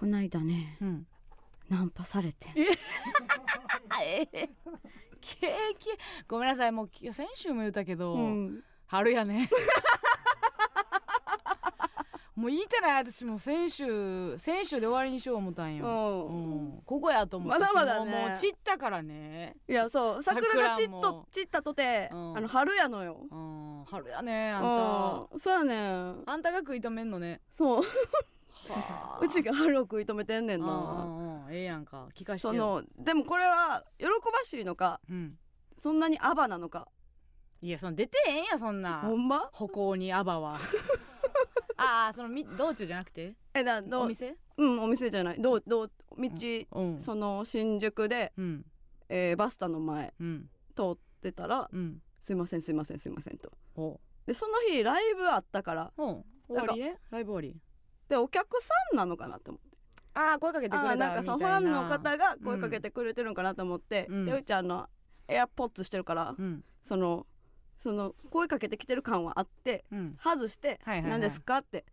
こないだねうん。ナンパされて。え？ーキ。ごめんなさいもうき先週も言ったけど、うん。春やね。もう言いてない私もう先週先週で終わりにしよう思ったんよ、うん。うん、ここやと思ったしまだまだね。もう散ったからね。いやそう。桜がちっと散ったとて、うん。あの春やのよ。うん。春やねあんうん。そうやね。たあんたが食い止めんのね。そう。はあうちが春を食い止めてんねんうんなええやんか。聞かしてよ。そのでもこれは喜ばしいのかうん。そんなにアバなのか。いやその出てへんやそんな。ほんま？歩行にアバは。ああそのみ道中じゃなくて？えだお店？うんお店じゃない。どうどう道、うん。その新宿で、うん。えーバスタの前うん。通ってたらうん「すいませんすいませんすいません」と。ほでその日ライブあったから。うう。ん終わりねライブ終わり？でお客さんなのかなと思って。ああ声かけてくれたな。んかそのファンの方が声かけてくれてるんかなと思って、うん。でうちあのエアポッツしてるから、うん。そのその声かけてきてる感はあってうん。外して「はいはいはい。何ですか?」って、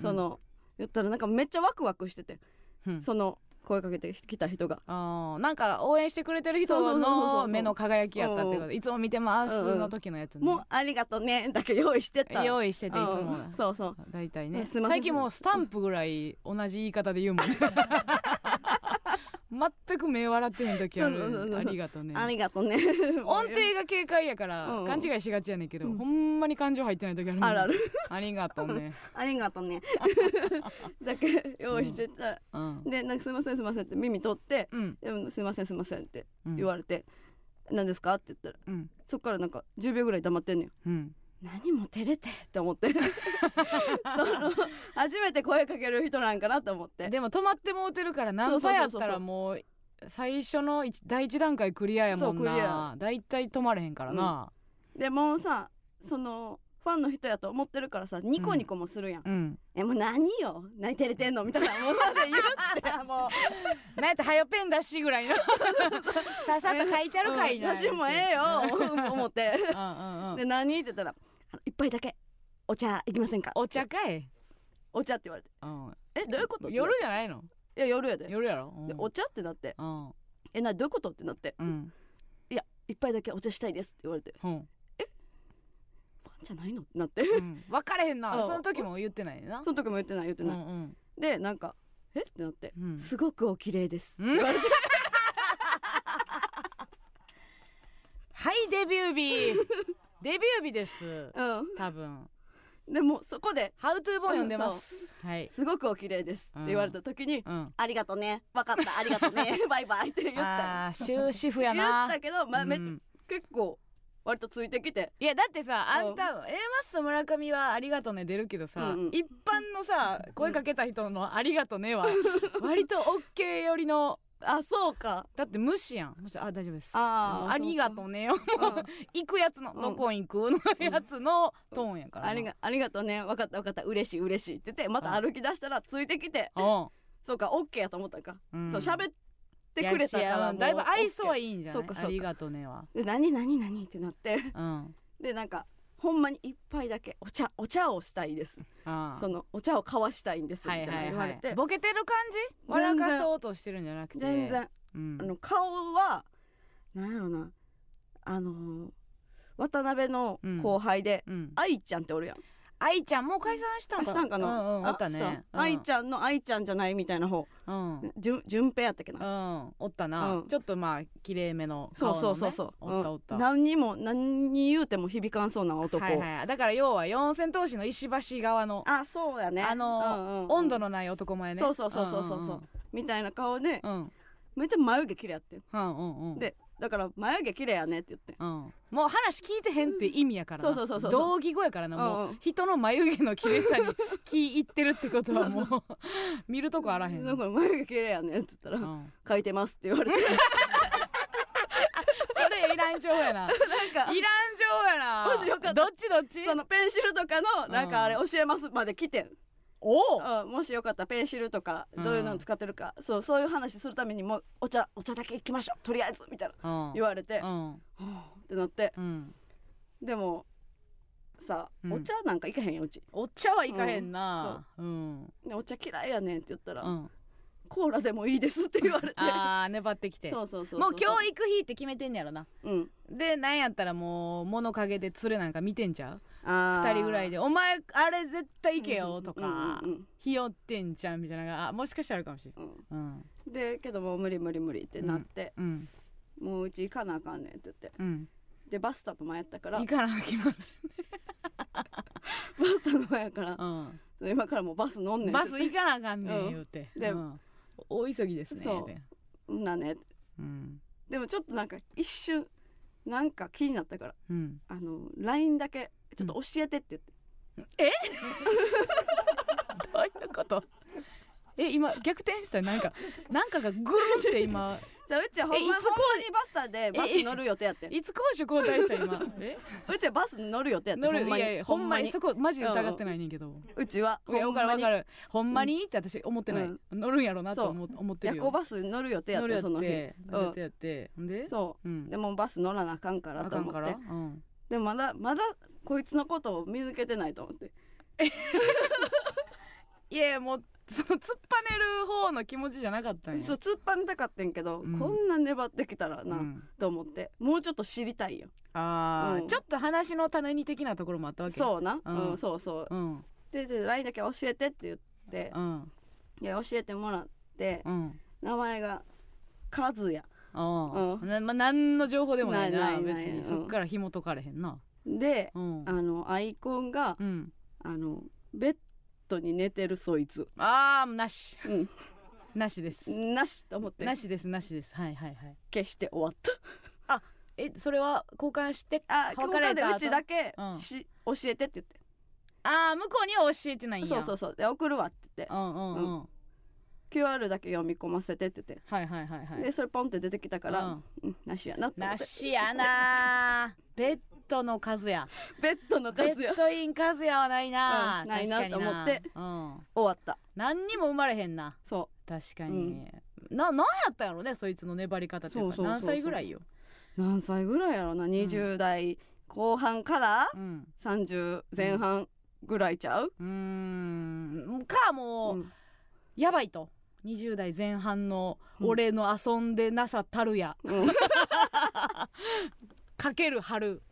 その言ったらなんかめっちゃワクワクしてて、うん。その声かけてきた人が。あーなんか応援してくれてる人のう目の輝きやったってこうといつも見てますの時のやつね。もうありがとうねだけ用意してた。用意してていつもうんそうそう。大体ね。最近もうスタンプぐらい同じ言い方で言うもん 全く目笑ってへん時ある。ありがとうね。ありがとうね。音程が 軽快やからうん勘違いしがちやねんけど、うん。ほんまに感情入ってない時あるあるある。ありがとうね。ありがとうね。だけ用意してた、うん。でなんかすいませんすいませんって耳取ってうん。でもすいませんすいませんってうん。言われて、何ですか？って言ったらうん。そっからなんか10秒ぐらい黙ってんねん。うん何も照れてって思って。その初めて声かける人なんかなと思って。でも止まってもうてるからナンパやったらもう最初の一第一段階クリアやもんそうクリなア。大体止まれへんからな。でもうさそのファンの人やと思ってるからさニコニコもするやん、うん、えもう何よ？何照れてんの？みたいなもので言って。もうなんやったらはよペン出しぐらいの。さっさと書いてあるかいじゃうん。写真もええよ。思って。で何って言ったら一杯だけ。お茶行きませんか？お茶かい、お茶って言われて。うん、えどういうこと？夜じゃないの？いや夜やで。夜やろ、うん。でお茶ってなって。うん。えなどういうことってなって。うん。いや一杯だけお茶したいですって言われて。うんじゃないの？ってなって。うん。分かれへんな。うん。その時も言ってないな。その時も言ってない言ってうんない、うんでなんかえ？ってなって、うん。すごくお綺麗です、うん。はいデビュー日。デビュー日です。う多分。んでもそこで。ハウトゥー本読んでます。はい。すごくお綺麗です。って言われた時に、うん。ありがとうね。分かった。ありがとうね。バイバイって言った終止符や言なったけど、まあめうん。結構割とついてきて。いやだってさあうん。んた A マッソ村上はありがとね出るけどさ、うんうん。一般のさ声かけた人のありがとねは 割と OK 寄りのあそうか。だって無視やん。無視あ大丈夫です。あーもうありがとねよ行くやつの、うん。どこ行くのやつのトーンやからな。ありがありがとうね。分かった分かった。嬉しい嬉しいって言ってまた歩き出したらついてきて。うん。そうかオッケーやと思ったんか、うん。そう喋ってくれたからだいぶ愛想はいいんじゃない？ありがとねは。ーで何何何ってなって。うん。でなんかほんまに一杯だけお茶お茶をしたいです。あそのお茶を交わしたいんですみたいなはいはいは言われて、いボケてる感じ？笑かそうとしてるんじゃなくて。全然。うん。あの顔はなんやろな。あのー渡辺の後輩で、うん。愛ちゃんっておるやん愛ちゃんもう解散したんかしたんかな、うんうんおったね。愛ちゃんの愛ちゃんじゃないみたいな方。順平やったっけな、うんおったな、うん。ちょっとまあ綺麗めのそう顔の、ね、そうそうそう、おったおった、うん。何にも何に言うても響かんそうな男、はいはいだから要は四千頭身の石橋側のあそうやね。あの、温度のない男前ね。そうそうそうそうそうそう。みたいな顔でめっちゃ眉毛綺麗やってん。うんうんうん。でだから眉毛綺麗やねって言ってうん、もう話聞いてへんって意味やからな。そうそうそうそう同義語やからなもう。んううん。人の眉毛の綺麗さに気いってるってことはもう。見るとこあらへん。だから眉毛綺麗やねって言ったらうん、書いてますって言われて。それいらん情報やな。なんかいらん情報やな。もしよかったどっちどっち？そのペンシルとかのなんかあれ教えますまで来てん、おお。うんもしよかったらペンシルとかどういうの使ってるか、そうそういう話するためにもうお茶お茶だけ行きましょうとりあえずみたいなうん。言われて、はうん。あってなって。うん。でもさ、うん。お茶なんか行かへんようち。お茶はいかへんな。うんでお茶嫌いやねんって言ったら、うん。コーラでもいいですって言われて。あー粘ってきて。そうそうそうもう今日行く日って決めてんねやろな。うん。でなんやったらもう物陰で連れなんか見てんちゃう？2人ぐらいで「お前あれ絶対行けよ」とかうんうん「ひよってんじゃん」みたいなのがあもしかしたらあるかもしれうん。んうん。うん。でけどもう無理無理無理ってなって、うん。もううち行かなあかんねんって言って。うん。でバスタの前やったから。行かなきゃ バスタの前やから。うん。今からもうバス乗んねんバス行かなあかんねうんん言うて。でうん。大急ぎですねそう。なねうん。でもちょっとなんか一瞬なんか気になったからうん。あの LINE だけちょっと教えてって言って、どういうこと？え今逆転したなんかなんかがぐるって今じゃあうちはほんまにバスタでバス乗る予定やってん。いつ攻守交代した今？えうちはバス乗る予定やってるほんまに。いやいやほんまに。そこマジで疑ってないねんけど。うちはいや分かる分かるるほんまに。って私思ってない、うん。乗るんやろなと思思ってるよ。夜行バス乗る予定やってんその日。て乗る予定やって。ほんで？そう。うん。でもバス乗らなあかんからと思って。うん。でもまだまだこいつのことを見抜けてないと思って。いやもうその突っぱねる方の気持ちじゃなかったんや。そう突っ張りたかってんけど、うん。こんな粘ってきたらな、うん。と思って。もうちょっと知りたいよ。あー、うん。ちょっと話の種に的なところもあったわけ。そうな、ううんんそうそう。うん。でで LINE だけ教えてって言ってうん。いや教えてもらってうん。名前がカズヤ。あうなまあ、何の情報でもないなないないない。別に、うん。そっから紐解かれへんな。でうん。あのアイコンがうん。あのベッドに寝てるそいつ、あーなし。うん、なしです。なしと思って。なしですなしです。はいはいはい。消して終わった。えそれは交換してあ別ここでうちだけうん。し、教えてって言って。ああ向こうには教えてないんや。そうそうそう。で送るわって言って。うんうんうん、う QR だけ読み込ませてって言って、はいはいはいはい。でそれポンって出てきたから、うん。うんなしやななて。しやなー。ベ ッドの数や。ベッドのベ数や。ッドイン数やはないな、うんないな確かにと思ってうん、終わった。何にも生まれへんな。そ確かに、な何やったんやろねそいつの粘り方ってやっぱ。そうそうそうそう。何歳ぐらいよ？う何歳ぐらいやろな？20代後半からうん。30前半ぐらいちゃう、うーん。かもう、うん。やばいと。20代前半の俺の遊んでなさたるや、うん。かける春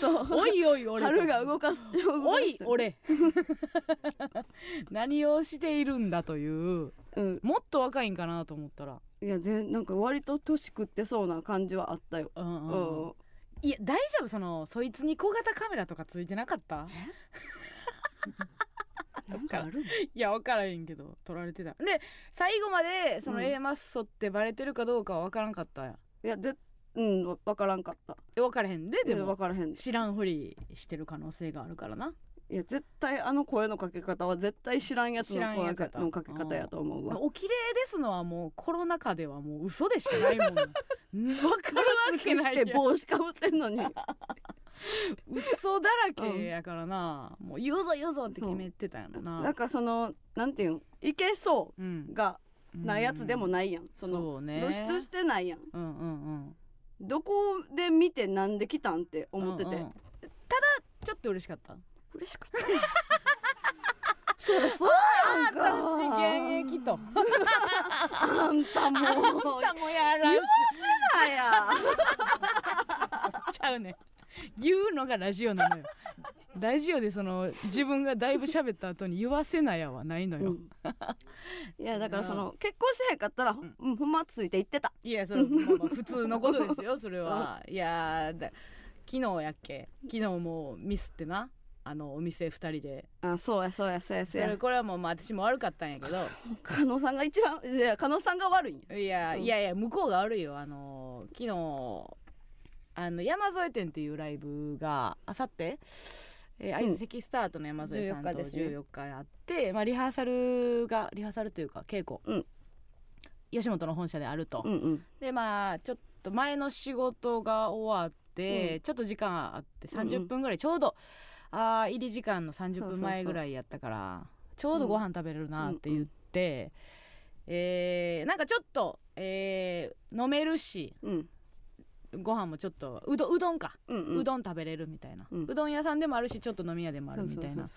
そう。おいおい俺と。春が動かすおい俺 何をしているんだという。うん。もっと若いんかなと思ったら。いやぜなんか割と年食ってそうな感じはあったよ、うんううん。ん。いや大丈夫？そのそいつに小型カメラとかついてなかった？なんかあるいや分からへんけど撮られてた。で最後までそのうん A マッソってバレてるかどうかは分からんかったんや。いやでうんわ分からんかった。え分からへんでで分もからへん。知らんふりしてる可能性があるからな。いや絶対あの声のかけ方は絶対知らんやつの声のかけ方。やと思うわ。お綺麗ですのはもうコロナ禍ではもう嘘でしかないもん。分かるわけないして帽子かぶってんのに。嘘だらけやからな、もう言うぞ言うぞって決めてたんやろな。なんかそのなんていうん？いけそうん。うがなやつでもないやん、その露出してないやん。うんうんうんどこで見てなんで来たんって思ってて、うんうん。ただちょっと嬉しかった。嬉しかった。そりゃそうやんか私現役と。あんたもう。たもや。らしなや。ちゃうね。ん言うのがラジオなのよラジオでその自分がだいぶ喋った後に言わせなやはないのよ、うん。いやだからその結婚してへんかったら、うん、ほんまついていってた。いやそれ、まあまあ普通のことですよそれは。いやーだ昨日やっけ？昨日もうミスってな。あのお店2人で。あそうやそうやそうやそそうや。れこれはもう、まあ、私も悪かったんやけど。加納さんが一番いや加納さんが悪いいや、うん。いやいや向こうが悪いよ。あの昨日あの山添店っていうライブがあさってえーうん。相席スタートの山添さんと14日ですね。14日にあって、まあ、リハーサルがリハーサルというか稽古、うん。吉本の本社であると、うんうん。でまあちょっと前の仕事が終わって、ちょっと時間あってうんうん。30分ぐらいちょうど、あー入り時間の30分前ぐらいやったからちょうどご飯食べれるなって言って、えーなんかちょっと、えー飲めるしうんご飯もちょっとうどうどんか、うんうどん食べれるみたいな、ううんどん屋さんでもあるしちょっと飲み屋でもあるみたいな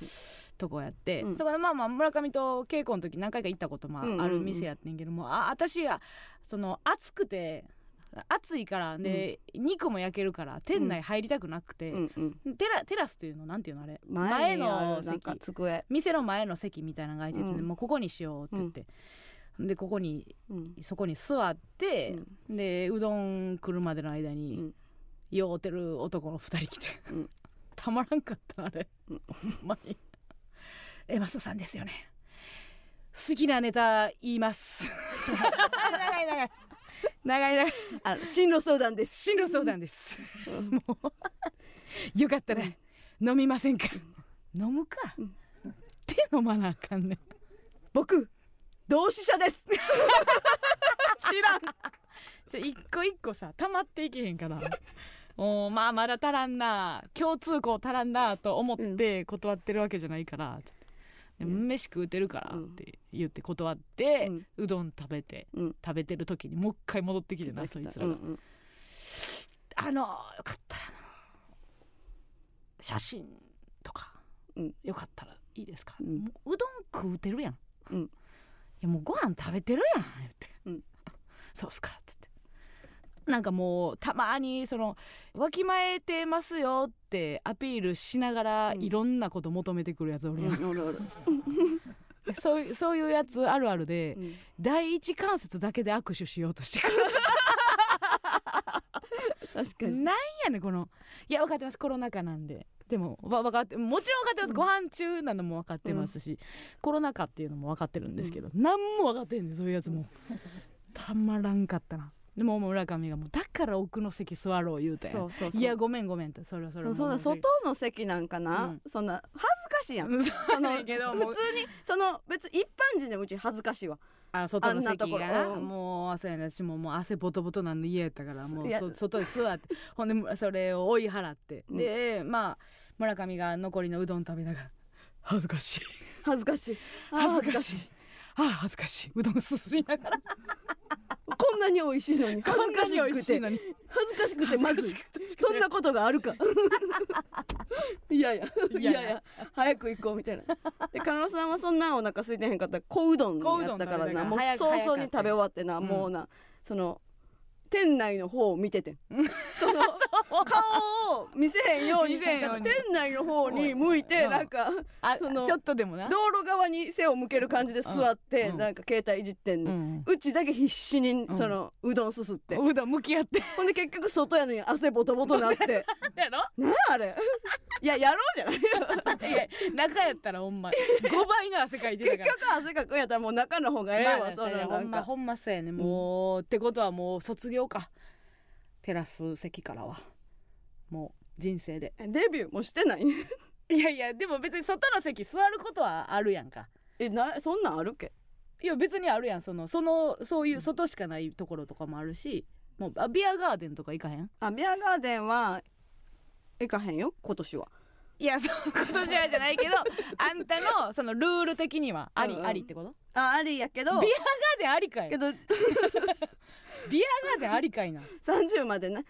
とこやって、うん。そこでまあまあ村上と稽古の時何回か行ったこともうんうんうん。ある店やってんけども、あ私がその暑くて暑いからで、肉も焼けるから店内入りたくなくて、そううんうん。テラテラスっていうのなんていうのあれ？前のるなんか席机。店の前の席みたいなのが空いてて、うん。もうここにしようって言って、でここにうん。そこに座って、でうどん来るまでの間に、うん。酔うてる男の二人来て、うん。たまらんかったあれ、うん。ほんまに。えマストさんですよね。好きなネタ言います。長い長い。長い長い。あ進路相談です。進路相談です、うん。もうよかったら、飲みませんか、飲むか、うん。って飲まなあかんねん。僕同志社です。知らん。じゃ一個一個さ溜まっていけへんから。おーまあまだ足らんな。共通項足らんなと思って断ってるわけじゃないから、でうん。飯食うてるからうん。って言って断って、うん。うどん食べてうん。食べてる時にもう一回戻ってきてなそいつらが、うんうん。あのよかったら写真とか、うん。よかったらいいですか、うん。もううどん食うてるやん、うん。いやもうご飯食べてるやん言って、うん。そうっすかっつって。なんかもうたまにそのわきまえてますよってアピールしながらうん。いろんなこと求めてくるやつおるやん、うん そういうそういうやつあるあるで、うん。第一関節だけで握手しようとしてくる。確かに。なんやねんこの。いや分かってます。コロナ禍なんででもわ分かってもちろん分かってます、うん。ご飯中なのも分かってますし、コロナ禍っていうのも分かってるんですけど、何も分かってんねんそういうやつも。たまらんかったな。でももう村上がもうだから奥の席座ろう言うて。そうそういやごめんごめんとそれはそれはそう外の席なんかな、うん。そんな恥ずかしいやん。うんそ普通にその別に一般人でもうち恥ずかしいわあ外の席が。な、うん。もうそうやね。私ももう汗ボトボトなんで嫌やったからもう外で座ってほんでそれを追い払って、うん。でまあ村上が残りのうどん食べながら恥ずかしい。恥ずかしい。恥ずかしいああ恥ずかしい。うどんすすりながら。こんなに美味しいのに恥ずかしくて。恥ずかしくてまずい恥ずかしくて。そんなことがあるか。いやいやいいや。いや早く行こうみたいな。でカノさんはそんなお腹空いてへんかったら小うどん小うどんやったからなもう早々に食べ終わってな、うん。もうなその店内の方を見ててん。その顔を見せへんように。店内の方に向いてうん。なんかあそのちょっとでもな。道路側に背を向ける感じで座ってうん。なんか携帯いじってんね、うちだけ必死にん。そのうどんすすって、うどん向き合って。ほんで結局外やのに汗ボトボトなって。やろ？なあれ。いややろうじゃない いや中やったらほんま。5倍の汗かいてた結から。局汗かくんやったらもう中の方がええわ、まあそれほなんか。んまほんまそうやね。もう、ってことはもう卒業か。テラス席からは。もう人生で。デビューもしてない いやいやでも別に外の席座ることはあるやんか。えなそんなんあるっけ？いや別にあるやん。そのそのそういう外しかないところとかもあるしもうあビアガーデンとか行かへん？あビアガーデンは行かへんよ今年は。いやそう今年はじゃないけど あんたのそのルール的にはあり、うんうん。ありってこと？あありやけど。ビアガーデンありかい。けど ビアガーデンありかいな。30までね。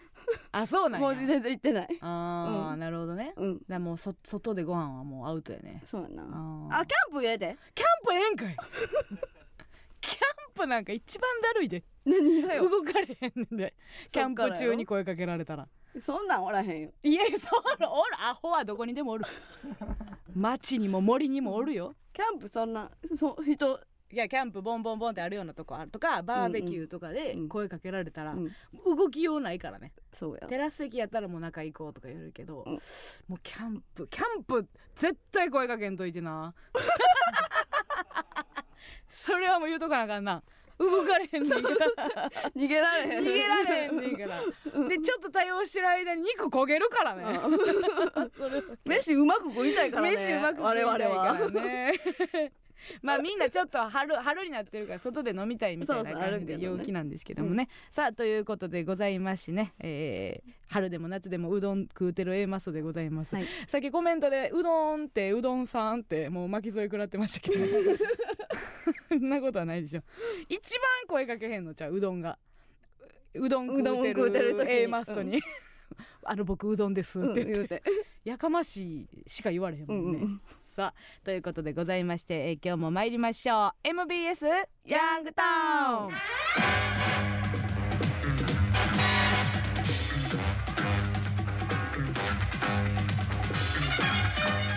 あそうなんや。もう全然行ってない。あー、うん。なるほどね。うん。らもうそ外でご飯はもうアウトやね。そうやな。ああキャンプええで。キャンプええんかい。キャンプなんか一番だるいで。何がよ。動かれへんねんで。キャンプ中に声かけられたら。そんなんおらへんよ。いやそうおるアホはどこにでもおる。町にも森にもおるよ。キャンプそんなそ人いやキャンプボンボンボンってあるようなとこあるとかバーベキューとかでうん。声かけられたら、うん。動きようないからね。そうや。テラス席やったらもう中行こうとか言うけど、うん。もうキャンプキャンプ絶対声かけんといてな。それはもう言うとかなあかんな。動かれへんねんから 逃げられへん。逃げられへんねんからでちょっと対応してる間に肉焦げるからね。飯うまく食いたいからね。飯うまく食いたい我々からは。ね まあみんなちょっと春春になってるから外で飲みたいみたいな感じで陽気なんですけどもね。さあということでございましね、えー春でも夏でもうどん食うてる A マスでございます、はい。さっきコメントでうどんってうどんさんってもう巻き添え食らってましたけど。そんなことはないでしょ。一番声かけへんのちゃううどんが。うどん食うてるうどん食うてる時に。A マッソに、あの僕うどんですって言って、うんやかましいしか言われへんもんね、うんうんさあということでございまして、えー今日も参りましょう。MBS ヤングタウン。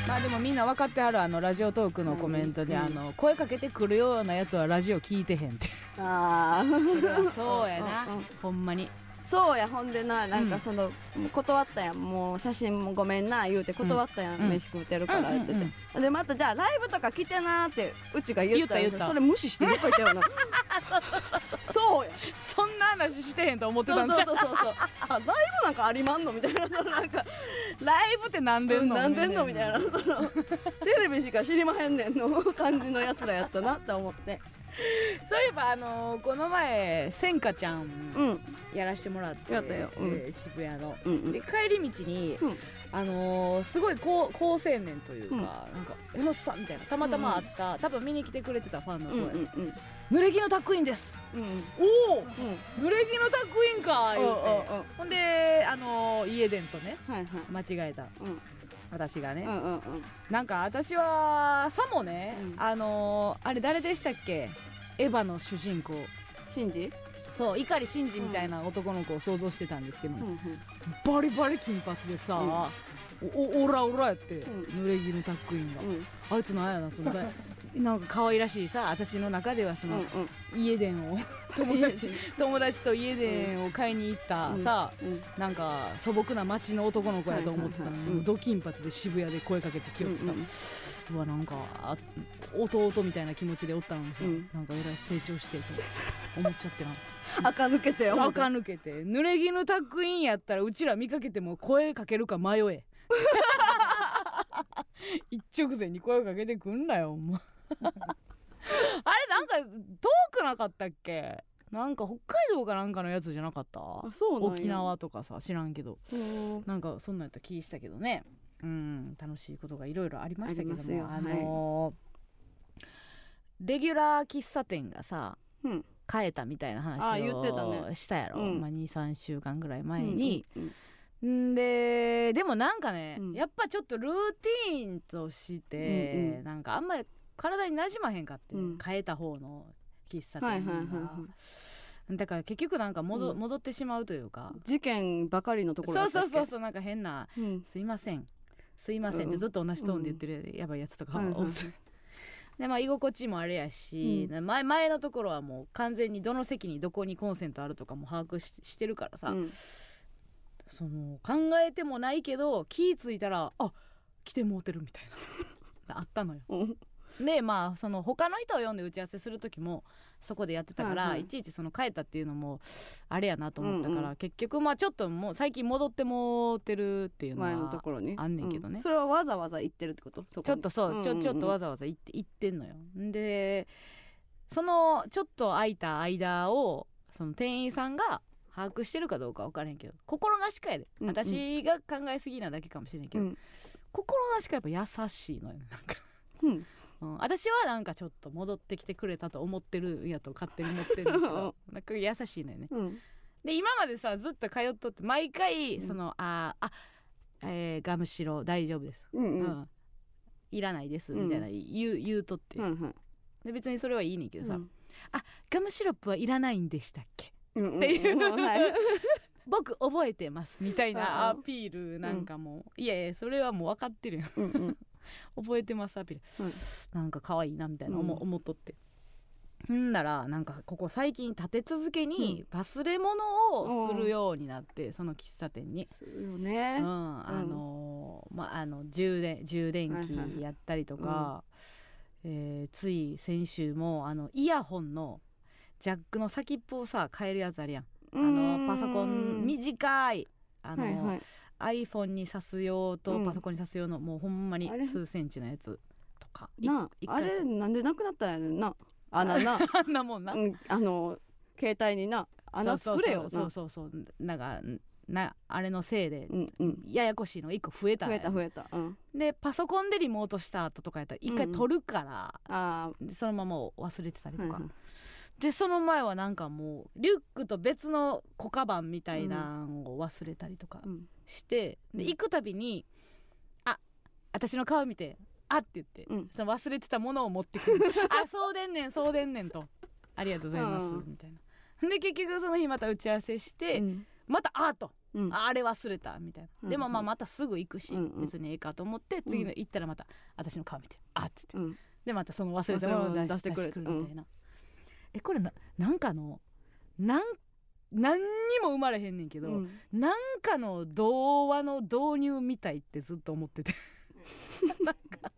まあでもみんな分かってはるあのラジオトークのコメントで、うんあの声かけてくるようなやつはラジオ聞いてへんって。あー。そうやな。ほんまにそうやほんでななんうん。かその、断ったやん。もう写真もごめんな言うて断ったやん、うん。飯食うてるから言ってて、うんうん。でまたじゃあライブとか来てなーってうちが言ったら言ったそれ無視してどっか行ったよな。そうや。そんな話してへんと思ってたんじゃそうそうそうそうあライブなんかありまんの？みたいなそのなんか。ライブってなんでんの？なんでんの？みたいな。そのテレビしか知りまへんねんの感じのやつらやったなって思ってそういえばあのーこの前せんかちゃんうん。やらしてもらってうん。えー渋谷の。うんうん。で帰り道に、うん。あのーすごい高高青年というか、うん。なんか「江本さん」みたいなたまたま会った、多分見に来てくれてたファンのうん声、うん。濡れ着のタックインです。うんうん。おおうん。濡れ着のタックインか言うて。ほんであのー家電とねはいはい。間違えた。うん私がね、うんうんうん。なんか私はさもね、うん。あのーあれ誰でしたっけ？エヴァの主人公。シンジ？そう碇シンジみたいな男の子を想像してたんですけど、うんうん。バリバリ金髪でさ、おおオラオラやって、うん。濡れ着のタックインが、うん。あいつなんやなそのだ なんか可愛らしいさ私の中ではその、家電を 友達。友達と家電を買いに行ったうん。さ、うん。なんか素朴な町の男の子やと思ってたのに、はいはいはい。うん。ド金髪で渋谷で声かけてきよってさ、うわなんかあ弟みたいな気持ちでおったのにさ、うん。なんかえらい成長してと 思っちゃってな。垢抜けてよ垢抜けて。濡れ着のタックインやったらうちら見かけても声かけるか迷え。一直線に声かけてくんなよほんま。あれ なんか遠くなかったっけ？なんか北海道かなんかのやつじゃなかった？沖縄とかさ知らんけど。うん。なんかそんなんやった気したけどね。うん楽しいことがいろいろありましたけども。あのーレギュラー喫茶店がさうん。変えたみたいなあ話言ってたね。をしたやろ、うん。まあ、23週間ぐらい前に、うん。んででもなんかね、うん。やっぱちょっとルーティーンとして、うんうん。なんかあんまり体になじまへんかって、うん。変えた方の喫茶はい店が、はいはいはだから結局なんか戻,、うん。戻ってしまうというか。い事件ばかりのところだそうったっけ？そうそうそうなんか変なうん「すいません。すいません」ってずっと同じトーンで言ってるやばいやつとかはいはいおって。でまあ居心地もあれやし、前前のところはもう完全にどの席にどこにコンセントあるとかも把握ししてるからさ、うん。その考えてもないけど気ぃ付いたらあ来てもうてるみたいな。あったのよ。うんでまあその他の人を呼んで打ち合わせする時もそこでやってたから、はいちいちその変えたっていうのもあれやなと思ったから、うんう結局まあちょっともう最近戻ってもうてるっていうの前のとはころに。あんねんけどね。うそれはわざわざ言ってるってこと？ちょっとそう、ちょちょっとわざざわざ行って行ってんのよ。でそのちょっと空いた間をその店員さんが把握してるかどうか分からへんけど心なしかやで、うんうん。私が考えすぎなだけかもしれんけど、うん。心なしかやっぱ優しいのよなんか、うんうん、私はなんかちょっと戻ってきてくれたと思ってるんやと勝手に思ってるんだけど。なんか優しいのよね。うん。で今までさずっと通っとって毎回うん。その、あーあえーガムシロ大丈夫です。うんううん。ん、いらないですうん。みたいな言う言うとって、うんうん。で別にそれはいいねんけどさ、うん。ガムシロップはいらないんでしたっけ？うんっていううんはい。僕覚えてますみたいなアうん。ピールなんかも。う、いやいやそれはもう分かってるやんうんうん覚えてますアピール、うん。なんか可愛いなみたいな思,、うん。思っとって。んならなんかここ最近立て続けに忘れ物をするようになって、その喫茶店に。するようねん、あのーまああの充電充電はいはいはい。器やったりとか、えーつい先週もあのイヤホンのジャックの先っぽをさ変えるやつあるやん。あのパソコン短いあの、はいはい iPhone に挿す用とうん。パソコンに挿す用の、もうほんまに数センチのやつとか。いなあれ？なんでなくなったんやねん。な穴な。あんなもんな、うんあの携帯にな。穴作れよ。なそうそうそう。なんかなあれのせいでうんうん。ややこしいのが一個増えた増えた増えた。うん。でパソコンでリモートした後とかやったら一回うんうん取るから、あでそのまま忘れてたりとか、あはいはい。でその前はなんかもうリュックと別の小カバンみたいなのを忘れたりとか。うんして、で行くたびに「あ私の顔見てあっ」て言って、うん。その忘れてたものを持ってくる「あそうでんねんそうでんねん」と「ありがとうございます」うん。みたいな。で結局その日また打ち合わせして、うん。また「あ」と。うん。ああれ忘れたみたいな、うん。でもまあまたすぐ行くし、うんうん。別にええかと思って次の行ったらまた私の顔見て「あっ」つってうん。でまたその忘れたものを出してくる。みたいな、えこれななんかのなん何にも生まれへんねんけど、うん。なんかの童話の導入みたいってずっと思ってて。なんか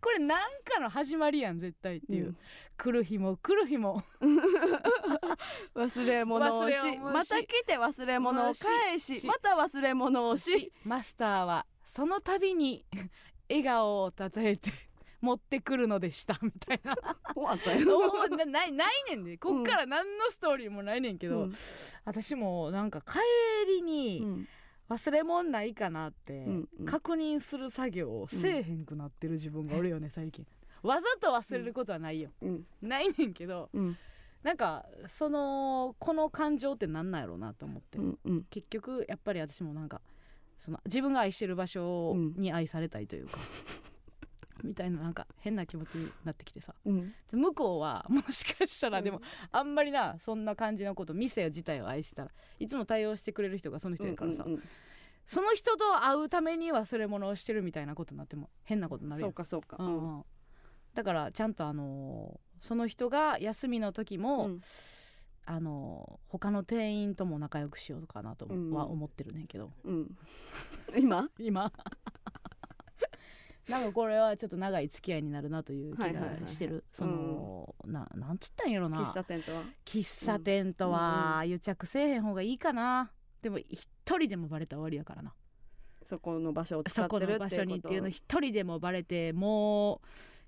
これなんかの始まりやん絶対っていう、うん。来る日も来る日も。忘れ物をし忘れ物をし。また来て忘れ物を返しし。また忘れ物をし。しマスターはその度に笑顔をたたえて持ってくるのでしたみたいな。終わったよ。なないないねんで。こっから何のストーリーもないねんけど、うん。私もなんか帰りにうん。忘れ物ないかなって確認する作業をせえへんくなってる自分がおるよね最近。わざと忘れることはないよ、うん。ないねんけどうん。なんかそのこの感情ってなんなんやろうなと思って、うんうん。結局やっぱり私もなんかその自分が愛してる場所に愛されたいというか、みたいななんか変な気持ちになってきてさ。うん。で向こうは もしかしたらうん。でも、あんまりなそんな感じのこと店自体を愛してたらいつも対応してくれる人がその人やからさ、うんうんその人と会うために忘れ物をしてるみたいなことになっても変なことになるやそうんかそうか。うんうん。だからちゃんとあのーその人が休みの時も、うん。あのー他の店員とも仲良くしようかなとうん。は思ってるねんけど、うん。今？今 なんかこれはちょっと長い付き合いになるなという気がしてる。その、ななんつったんやろな。喫茶店とは？喫茶店とは癒着せえへん方がいいかな。でも一人でもバレたら終わりやからな。そこの場所を使そこってるの場所にっていうのう一人でもバレてもう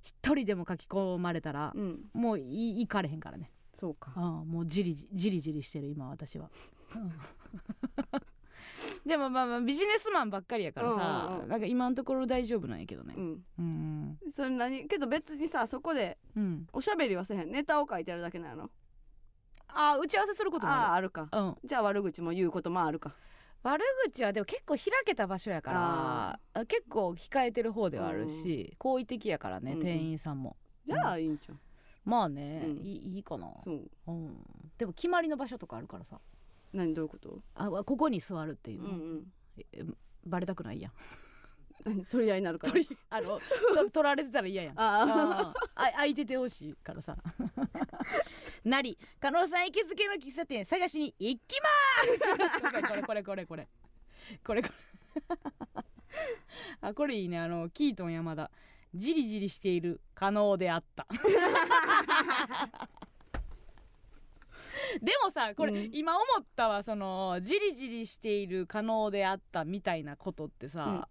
一人でも書き込まれたら、ん。もうい行かれへんからね。そうか。ああもうじりじじりじりしてる今私は。うんでもまあまあビジネスマンばっかりやからさ、うんうんうん。なんか今のところ大丈夫なんやけどね。うん。うんそれ何？けど別にさそこでうん。おしゃべりはせへん。ネタを書いてあるだけなの？ああ打ち合わせすることもああああるか。るうん。じゃあ悪口も言うこともあるか。悪口はでも結構開けた場所やからあ結構控えてる方ではあるし、好意的やからね、うんうん。店員さんも。じゃあいいんちゃう。まあね、うん。いいいいかな、そう。うん、でも決まりの場所とかあるからさ何どういうこと？あここに座るっていうの、うんうん。えバレたくないやん。何取り合いになるから？あのと取られてたら嫌やん。あああ空いててほしいからさ。なり加納さん行きつけの喫茶店探しに行きます！これこれこれこれ。これこれ。あこれいいね。あのキートン山田。じりじりしている可能であった でもさこれ、うん。今思ったわそのじりじりしている可能であったみたいなことってさ、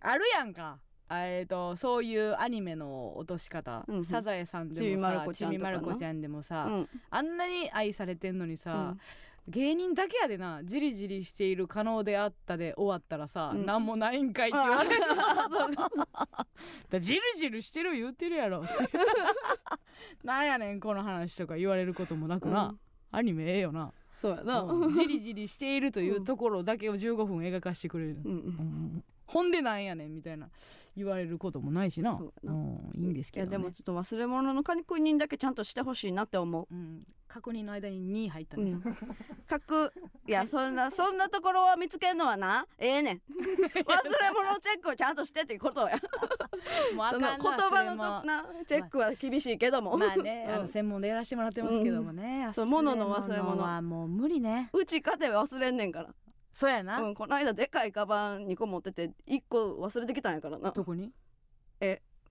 あるやんか。あえー、とそういうアニメの落とし方、うんうん。サザエさんでもさちびまる子ちゃんでもさ、うん。あんなに愛されてんのにうさん、芸人だけやでなじりじりしている可能であったで終わったらさ、うん。なんもないんかいって言われる。だじりじりしてる言うてるやろ なんやねんこの話とか言われることもなくな、うんアニメええよな、そうやな。うん。じりじりしているというところだけを15分描かしてくれる、うんうんうんほんでなんやねんみたいな言われることもないしな。そうやな。うん、いいんですいやけど、ね、でもちょっと忘れ物の確認だけちゃんとしてほしいなって思う。うん、確認の間に2入ったね、うん、各いや そんなそんなところを見つけるのはなええねん。忘れ物チェックをちゃんとしてっていうことや。もうあそかんなの言葉のなチェックは厳しいけども、まあね、うん。あの専門でやらせてもらってますけどもね、そう物の忘れ物は。もう無理ね。うち家庭忘れんねんから、そうやな、うん、この間でかいカバン2個持ってて1個忘れてきたんやからな。どこに？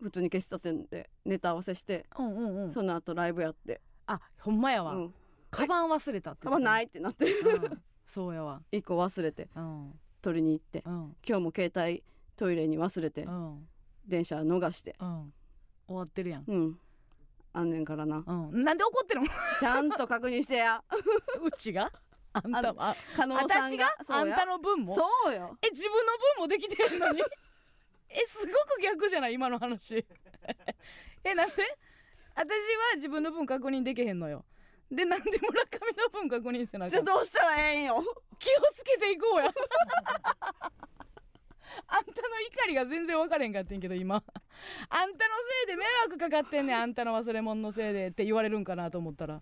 普通に喫茶店でネタ合わせして、うんうんうん。その後ライブやって、あほんまやわ、うん、カバン忘れたってカバンないいってなって。うん、そうやわ。1個忘れてうん。取りに行って。うん。今日も携帯トイレに忘れてうん。電車逃して。うん。終わってるやん。うん。あんねんからな。うん。なんで怒ってるの ちゃんと確認してや。うちが？あんたもあ加納さん私があんたの分も？そうよ。え自分の分もできてるのに？えすごく逆じゃない？今の話。えなんで？私は自分の分確認できへんのよ。でなんで村上の分確認せなあじゃかんあどうしたらええんよ？気をつけていこうや。あんたの怒りが全然分かれんかってんけど今。あんたのせいで迷惑かかってんねん。あんたの忘れ物のせいでって言われるんかなと思ったら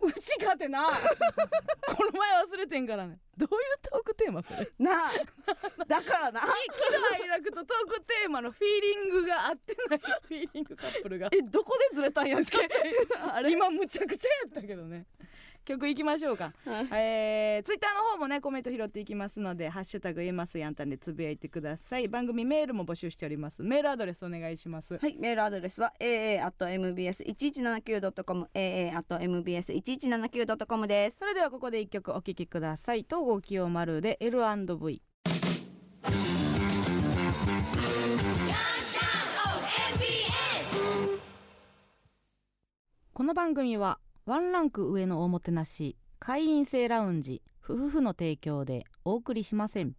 うちかてな。この前忘れてんからね。どういうトークテーマそれ？なあ。だからな。喜怒哀楽とトークテーマのフィーリングが合ってない。フィーリングカップルが。えどこでずれたんやっけ？あれ。今むちゃくちゃやったけどね曲いきましょうか。はい。えー、ツイッターの方もねコメント拾っていきますので「ハッシュタグえますやんたん」でつぶやいてください。番組メールも募集しております。メールアドレスお願いします。はい、メールアドレスは aa.mbs1179.com aa.mbs1179.com です。それではここで一曲お聴きください。東郷清丸で L&V この番組はワンランク上のおもてなし会員制ラウンジ夫婦の提供でお送りしません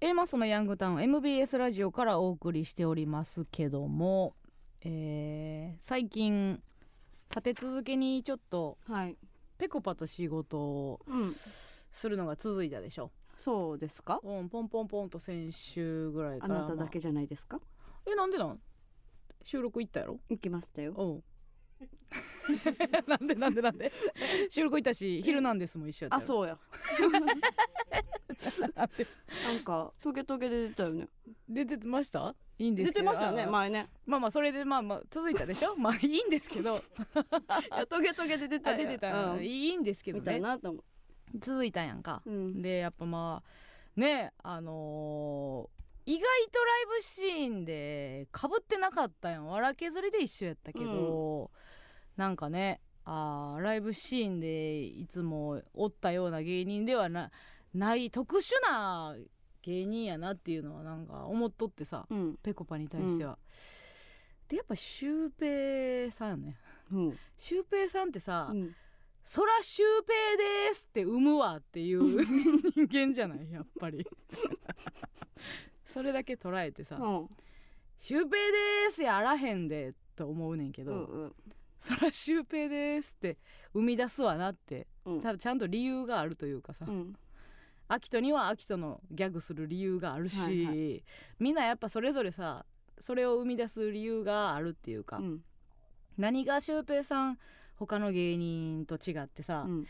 エーマスのヤングタウン MBS ラジオからお送りしておりますけども、えー最近立て続けにちょっとはい。ペコパと仕事をうん。するのが続いたでしょ、そうですか？うん、ポンポンポンと先週ぐらいからあ。なただけじゃないですか？えなんでなん？収録行ったやろ？行きましたよ。おう。なんでなんでなんで？収録行ったし「ヒルナンデス」も一緒やったあ、よそうや。う なんで？なんか、トゲトゲで出たよね。出てました？いいんですけてましたよね、あ前ね。まあまあそれでまあまあ続いたでしょ？まあいいんですけど。いやトゲトゲで出た出てた、うん。いいんですけどみたいねなと思続いたやんかう。うん。でやっぱまあねあのー意外とライブシーンでかぶってなかったやんわら削りで一緒やったけど、なんかねあーライブシーンでいつもおったような芸人ではなない特殊な芸人やなっていうのはなんか思っとってさうん。ぺこぱに対しては。でやっぱシュウペイさんやねうん。シュウペイさんってさ、うん。そらシュウペイですって産むわっていう 人間じゃないやっぱり それだけ捉えてさうん。「シュウペイですやあらへんで」と思うねんけど、うんうん。そらシュウペイですって生み出すわなってうん多分ちゃんと理由があるというかさ、うん。アキトにはアキトのギャグする理由があるし、はいはみんなやっぱそれぞれさそれを生み出す理由があるっていうか、うん。何がシュウペイさん他の芸人と違ってさ、うん。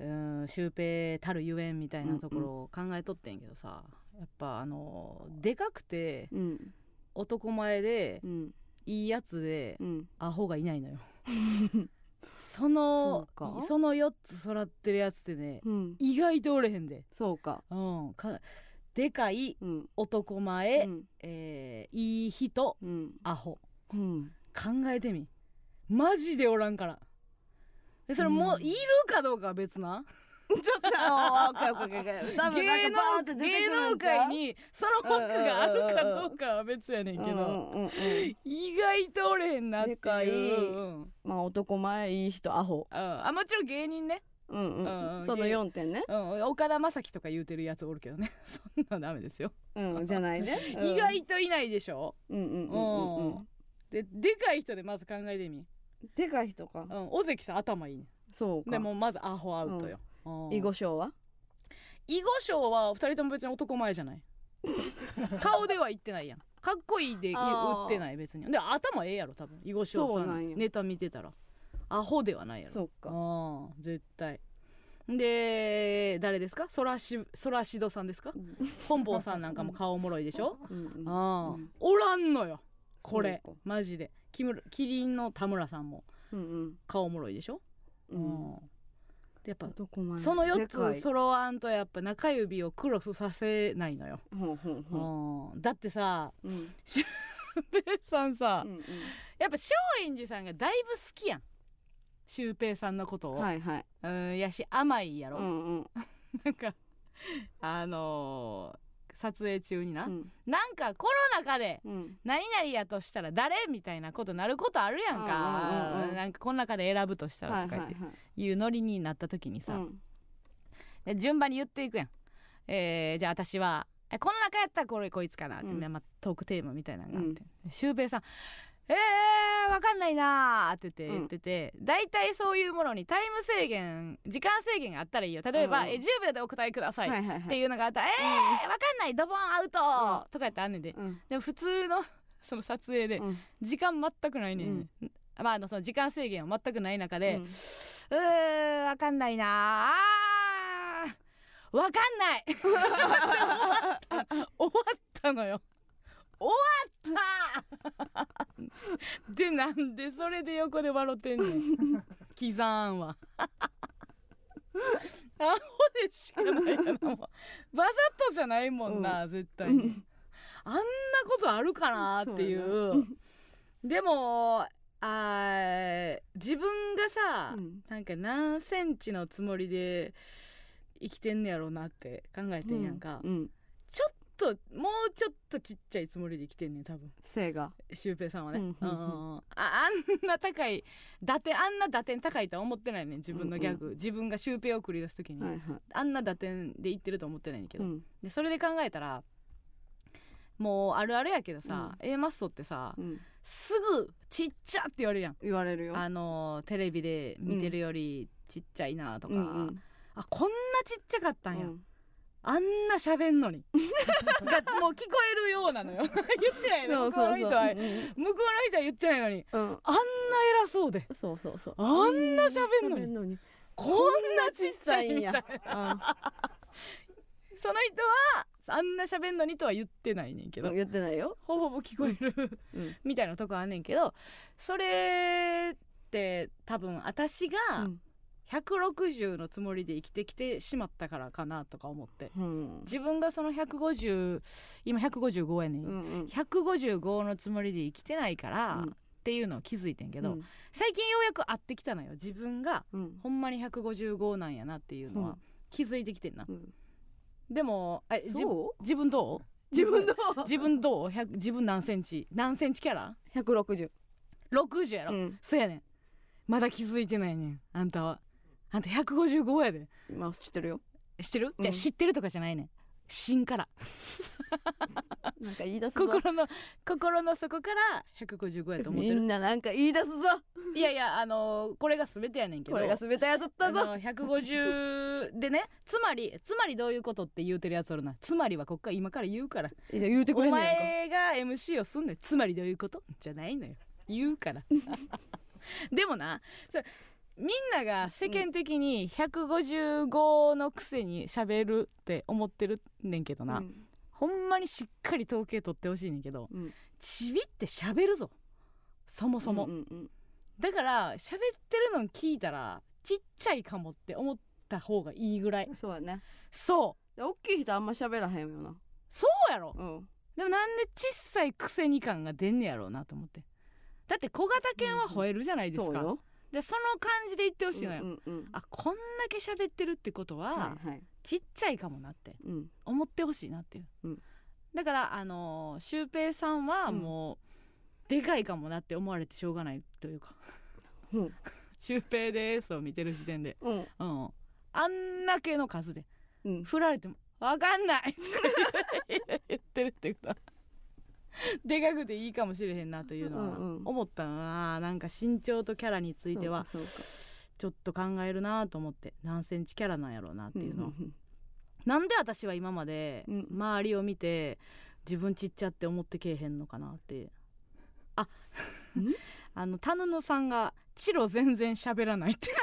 うんシュウペイたるゆえんみたいなところを考えとってんけどさ、やっぱあのでかくてうん。男前でうん。いいやつでうん。アホがいないのよ そのその4つ育ってるやつってねうん。意外とおれへんで、そうか。うん、かでかいうん。男前、うん。えーいい人うん。アホうん。考えてみマジでおらんから。でそれもううん。いるかどうかは別な、ちょっと、あーオッケーオッケーオッケー。多分なん芸能芸能界にその奥があるかどうかは別やねんけど、うんうんうんうん。意外とおれへんなっていう。うんうん。まあ男前いい人アホ。あもちろん芸人ね、うんうん。うんうん。その4点ね。うん、岡田将生とか言うてるやつおるけどね。そんなんダメですよ、うんじゃないね。うん。意外といないでしょ、うんうんうんうん。うん。ででかい人でまず考えてみ、でかい人か。うん、尾関さん頭いいね。そうか。でもまずアホアウトよ、うん。囲碁将は？囲碁将は二人とも別に男前じゃない。顔では言ってないやん。かっこいいで言あー。ってない別に。で頭ええやろ多分。囲碁将さんネタ見てたら。アホではないやろ。そうか。うん絶対。で誰ですか？ソラシソラシドさんですか？本坊さんなんかも顔おもろいでしょ？うんうんああ、うん。おらんのよこれ。マジでキムキリンの田村さんもうん顔おもろいでしょ、ううん。ん。でやっぱ。その4でかい。つ揃わんとやっぱ中指をクロスさせないのよ、うん、だってさうん。ペイさんさ、うんやっぱ松陰寺さんがだいぶ好きやん。シュウペイさんのことを、うんはいはい。うん。やし甘いやろ、うんうん。なんかあのー撮影中にな、うん。なんかコロナ禍でうん。何々やとしたら誰？みたいなことなることあるやんか、うんうんうんうん。なんかこの中で選ぶとしたらとか言って、はいいうノリになった時にさ、うん。で順番に言っていくやん、えーじゃあ私はえこの中やったらこれこいつかなって、うん。ねまあ、トークテーマみたいなのがあって、シュウペイさんえー、わかんないなーって言ってうん。言ってて、大体そういうものにタイム制限時間制限があったらいいよ。例えば、うん。え10秒でお答えください、はいはいはい。っていうのがあったら「えー、わかんないドボンアウト、とかやってあんねんで。うん。でも普通の その撮影でうん。時間全くないねん、まああのその時間制限は全くない中で、うんうーわかんないなあーわかんない 終わった。終わったのよ終わった。でなんでそれで横で笑ってんねん。刻ざんわアホでしかないやなもう。わざとじゃないもんな、絶対に。あんなことあるかなっていそううでもあー自分がさ、うん。なんか何センチのつもりで生きてんねやろうなって考えてんやんか、うん。ちょっともうちょっとちっちゃいつもりで生きてんねん多分。性が。シュウペイさんはね、うんうんうん。ああんな高い打点あんな打点高いとは思ってないねん自分のギャグ、自分がシュウペイを繰り出す時に、はいはい。あんな打点でいってると思ってないんだけど、うん。でそれで考えたらもうあるあるやけどさ、A マッソってさうん。すぐちっちゃって言われるやん。言われるよ。あのテレビで見てるよりちっちゃいなとか、うんうん。あこんなちっちゃかったんや、うんあんな喋んのに。がもう聞こえるようなのよ。言ってないの向こうの人は。向こうの人は言ってないのに。うん。うんあんな偉そうで。そうそうそう。あんな喋んのに。喋んのに。こんなちっちゃいみたいなその人はあんな喋んのにとは言ってないねんけど、うん言ってないよ。ほぼほぼ聞こえるうん。みたいなとこあんねんけど。それって多分私がうん160のつもりで生きてきてしまったからかなとか思って。うん。自分がその150今155やねん、うんうん。155のつもりで生きてないから、うん。っていうのを気づいてんけど、うん。最近ようやく会ってきたのよ。自分がうん。ほんまに155なんやなっていうのは気づいてきてんな、うん。でもえ自分どう？自分の 自分どう？100自分何センチ？何センチキャラ？160 60やろ、うん。そうやねん。まだ気づいてないねん。あんたはあんた155やで。まあ知ってるよ。知ってる、うん。じゃあ知ってるとかじゃないねん。芯から。なんか言い出すぞ。心の心の底から155やと思ってる。みんななんか言い出すぞ。いやいやあのーこれが全てやねんけど。これが全てやとったぞ。あの150でねつまりつまりどういうことって言うてるやつおるな。つまりはこっから今から言うから。いや言うてくおれんねやんか。前が MC をすんねん。つまりどういうこと？じゃないのよ。言うから。でもなそみんなが世間的に155のくせに喋るって思ってるねんけどな、うん。ほんまにしっかり統計取ってほしいねんけどうん。ちびって喋るぞ。そもそも、うんうんだから喋ってるの聞いたらちっちゃいかもって思った方がいいぐらい。うんそうやね。そう。で大きい人あんま喋らへんよな。そうやろ。うん。でもなんで小さいくせに感が出んねやろうなと思って。だって小型犬は吠えるじゃないですか、そうよでその感じで言ってほしいのよ、うんうんうん。あこんだけ喋ってるってことは、はいはい。ちっちゃいかもなって。うん。思ってほしいなっていう、うん。だからあのーシュウペイさんはもう、でかいかもなって思われてしょうがないというか。うん「シュウペイです」を見てる時点で、うん。うん、あんだけの数で。うん。振られても「わかんない」とか言ってるってことは でかくていいかもしれへんなというのはうんうん。思ったななんか身長とキャラについてはちょっと考えるなと思って。何センチキャラなんやろうなっていうのは、んんなんで私は今までうん周りを見て自分ちっちゃって思ってけえへんのかなって。あ あのタヌヌさんが「チロ全然喋らない」って。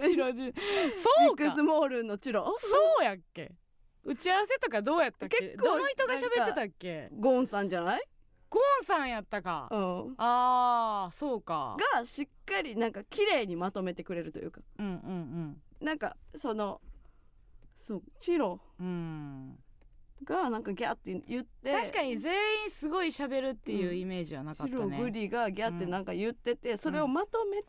チロじそうか。グスモールのチロ？そうやっけ打ち合わせとかどうやったっけ？結構どの人が喋ってたっけ？ゴンさんじゃない？ゴンさんやったか。うん。あーそうか。がしっかりなんか綺麗にまとめてくれるというか。うんうんなんかそのそうチロうん。うんがなんかギャって言って。確かに全員すごい喋るっていうイメージはなかったチログね、リがギャってなんか言ってて、それをまとめて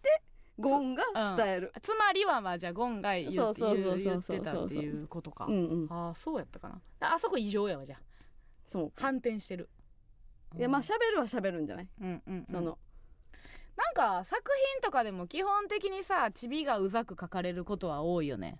ゴンが伝える、つまりはまあじゃあゴンが言ってたっていうことか、うんうんああそうやったかな。あそこ異常やわじゃあ。そう。反転してる。いやまあ喋るは喋るんじゃない、うんうん、うん、その。なんか作品とかでも基本的にさチビがうざく書かれることは多いよね、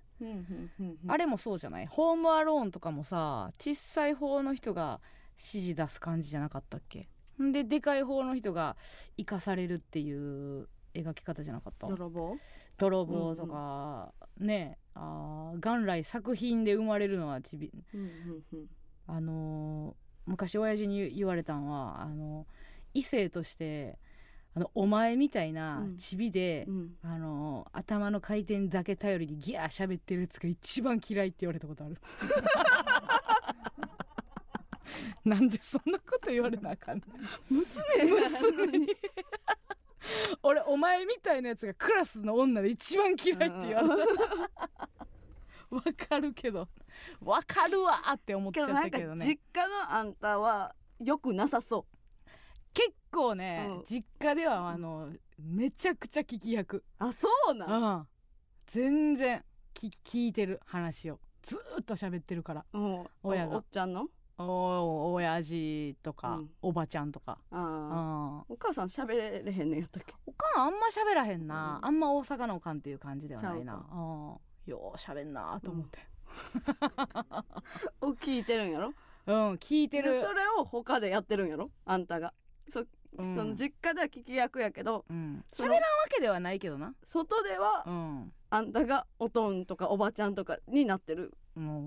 あれれもそうじゃない？ホームアローンとかもさ小さい方の人が指示出す感じじゃなかったっけ？んででかい方の人が生かされるっていう描き方じゃなかった？泥棒？泥棒とか、ねあー元来作品で生まれるのはちびあのー昔親父に言言われたんはあの異性としてあのお前みたいなうん。チビで、うん。あのー頭の回転だけ頼りにギャー喋ってるやつが一番嫌いって言われたことある。なんでそんなこと言われなあかんの？娘娘に 俺お前みたいなやつがクラスの女で一番嫌いって言われた。わかるけど。わかるわって思っちゃっけどなんかたけどね実家のあんたはよくなさそ結構ね、うん。実家ではあのめちゃくちゃ聞き役。うあそうなん？うん。全然聞聞いてる話を。ずーっと喋ってるから。うん。親が。おおっちゃんの？お親父とか、うん。おばちゃんとか、うん、ああお母さん喋れれへんねんやったっけ？おかんあんま喋らへんな、うん。あんま大阪のおかんっていう感じではないな。うん。よう喋んなと思って。を聞いてるんやろ？うん、聞いてる。でそれを他でやってるんやろ？あんたが。そ,、うん。その実家では聞き役やけどうん。らんわけではないけどな。外ではうん。あんたがおとんとかおばちゃんとかになってる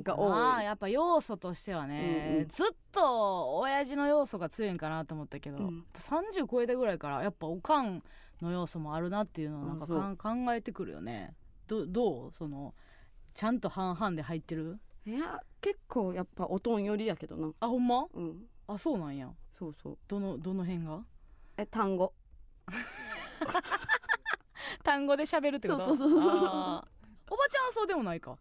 が多い。まあやっぱ要素としてはね、うんうん。ずっと親父の要素が強いんかなと思ったけど、うん。30超えたぐらいからやっぱおかんの要素もあるなっていうのをなんか考えてくるよね。どどう？そのちゃんと半々で入ってる？いや結構やっぱおとん寄りやけどな。あほんま？うん。あそうなんや。そうそう。どのどの辺が？え単語。単語で喋るってこと？そうそうそうそう。おばちゃんはそうでもないか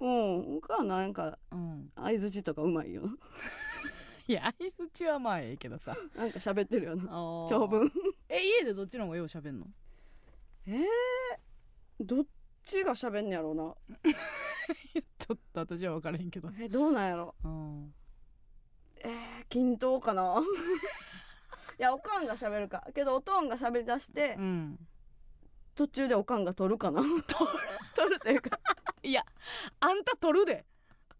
うん。お母はなんかうん。相づちとかうまいよ。いや相づちはまあええけどさ。なんか喋ってるよな。長文。え家でどっちの方がよう喋んの？えー、どっちが喋んねやろうな。ちょっと私は分からへんけど。えどうなんやろ。うん。えー、均等かな。いやおかんが喋るか。けどおとんが喋り出して、うん途中でおかんが取るかな。取る取るっていうか。いやあんた取るで。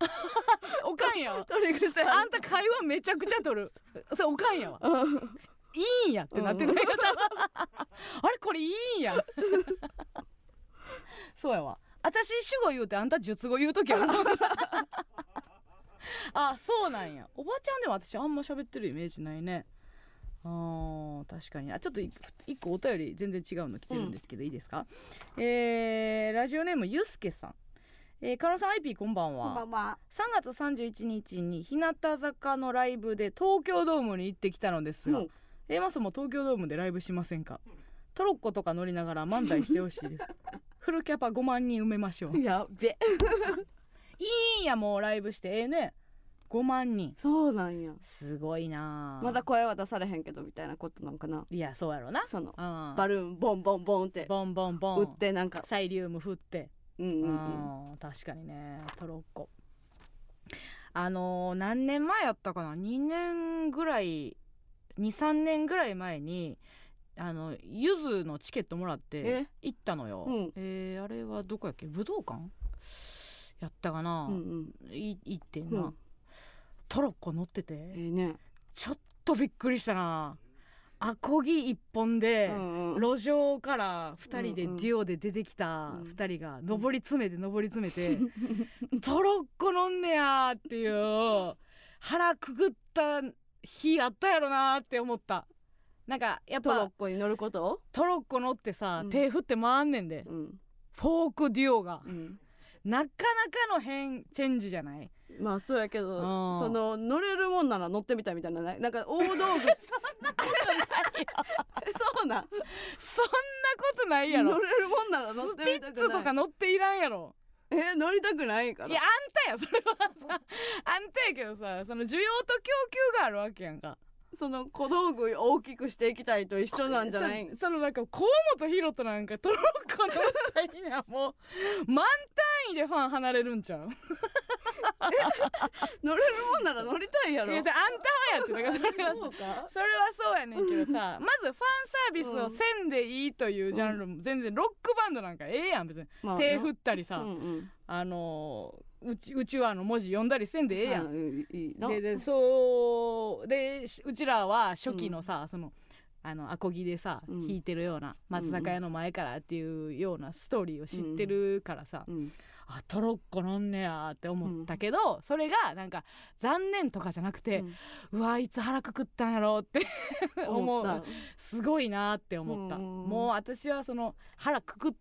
おかんやわ。取り癖あんた会話めちゃくちゃ取る。それおかんやわ。うん。いいんやってなってたよ、あれこれいいんや。そうやわ。私主語言うてあんた述語言う時ある。あそうなんや。おばちゃんでも私あんま喋ってるイメージないねあー確かに。あちょっとい一個お便り全然違うの来てるんですけど、いいですか？えーラジオネームゆうすけさん。えー、カノさん IP こんばんは。こんばんは。3月31日に日向坂のライブで東京ドームに行ってきたのですが、うん。A マスも東京ドームでライブしませんか？トロッコとか乗りながら漫才してほしいです。フルキャパ5万人埋めましょう。やっべ。いいんやもうライブして。ええね5万人。そうなんや。すごいな。あまだ声は出されへんけどみたいなことなんかな。いやそうやろな。そのうん。バルーンボンボンボンって。ボンボンボン。打ってなんか。サイリウム振って。うんうんうん。うん確かにね。トロッコ。あのー何年前やったかな？2年ぐらい23年ぐらい前にあのゆずのチケットもらってえ？行ったのよ、うん。えーあれはどこやっけ？武道館？やったかな、うんうん。い行ってんな、うんトロッコ乗ってて。ええね。ちょっとびっくりしたな。アコギ一本で、路上から2人でデュオで出てきたうん。2人が上り詰めて上り詰めて トロッコ乗んねやーっていう腹くぐった日あったやろなーって思った。なんかやっトロぱッコに乗ること？トロッコ乗ってさ、うん。手振って回んねんで、うん。フォークデュオが。うん。なかなかの変チェンジじゃない？まあそうやけどうん。その乗れるもんなら乗ってみたいみたいなない？なんか大道具。そうなん？そんなことないやろ。乗れるもんなら乗っスピてみたくッツとないか乗っていらんやろ。え乗りたくないから。いやあんたやそれはさ。あんたやけどさその需要と供給があるわけやんか。その小道具大きくしていきたいと一緒なんじゃない？そそのなんか河本大翔なんかトロッコ乗った日にはもう。満単位でファン離れるんちゃう？乗れるもんなら乗りたいやろ。いやじゃああんたはやってだからそれはそうか。それはそうやねんけどさまずファンサービスをせんでいいというジャンルも全然ロックバンドなんかええやん別に。まあ手振ったりさ、うんうん。あのーうちうちわの文字読んだりせんでええやん、はいいいな。ででそうでしうちらは初期のさ、そのあのアコギでさ、うん。弾いてるような松坂屋の前からっていうようなストーリーを知ってるからさ、うんあトロッコ乗んねやって思ったけど、それがなんか残念とかじゃなくて、うわいつ腹くくったんやろって 思った。う。すごいなって思った、うんもう私はその腹くくっ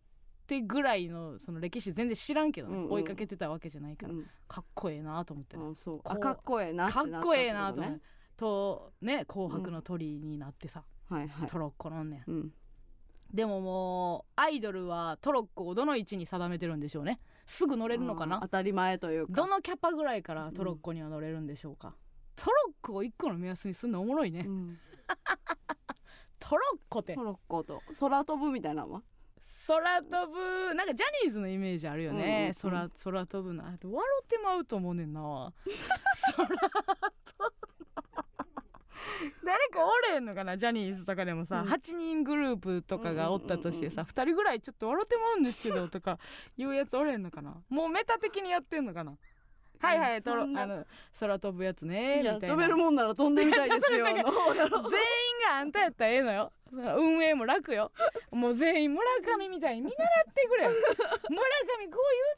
てぐらいのその歴史全然知らんけどね、うんうん。追いかけてたわけじゃないから、うん。かっこええなと思って、あそう。こうあかっこええなってなったかっこええなと思って。とね紅白の鳥になってさ、はいはい。トロッコ乗んねんうん。でももうアイドルはトロッコをどの位置に定めてるんでしょうねすぐ乗れるのかな？当たり前というか。どのキャパぐらいからトロッコには乗れるんでしょうか、トロッコを一個の目安にすんのおもろいね、うん。トロッコって。トロッコと。空飛ぶみたいなのは？空飛ぶなんかジャニーズのイメージあるよね、うんうんうん。空空飛ぶなあと笑ってまうと思うねんな。空飛ぶ誰かおれんのかな？ジャニーズとかでもさ、うん。8人グループとかがおったとしてさ、うん2人ぐらいちょっと笑ってまうんですけどとかいうやつおれんのかな？もうメタ的にやってんのかな？はいはいとろあの空飛ぶやつねみいたいな。や飛べるもんなら飛んでみたいですよ 全員があんたやったらええのよ。運営も楽よ。もう全員村上みたいに見習ってくれ 村上こう言う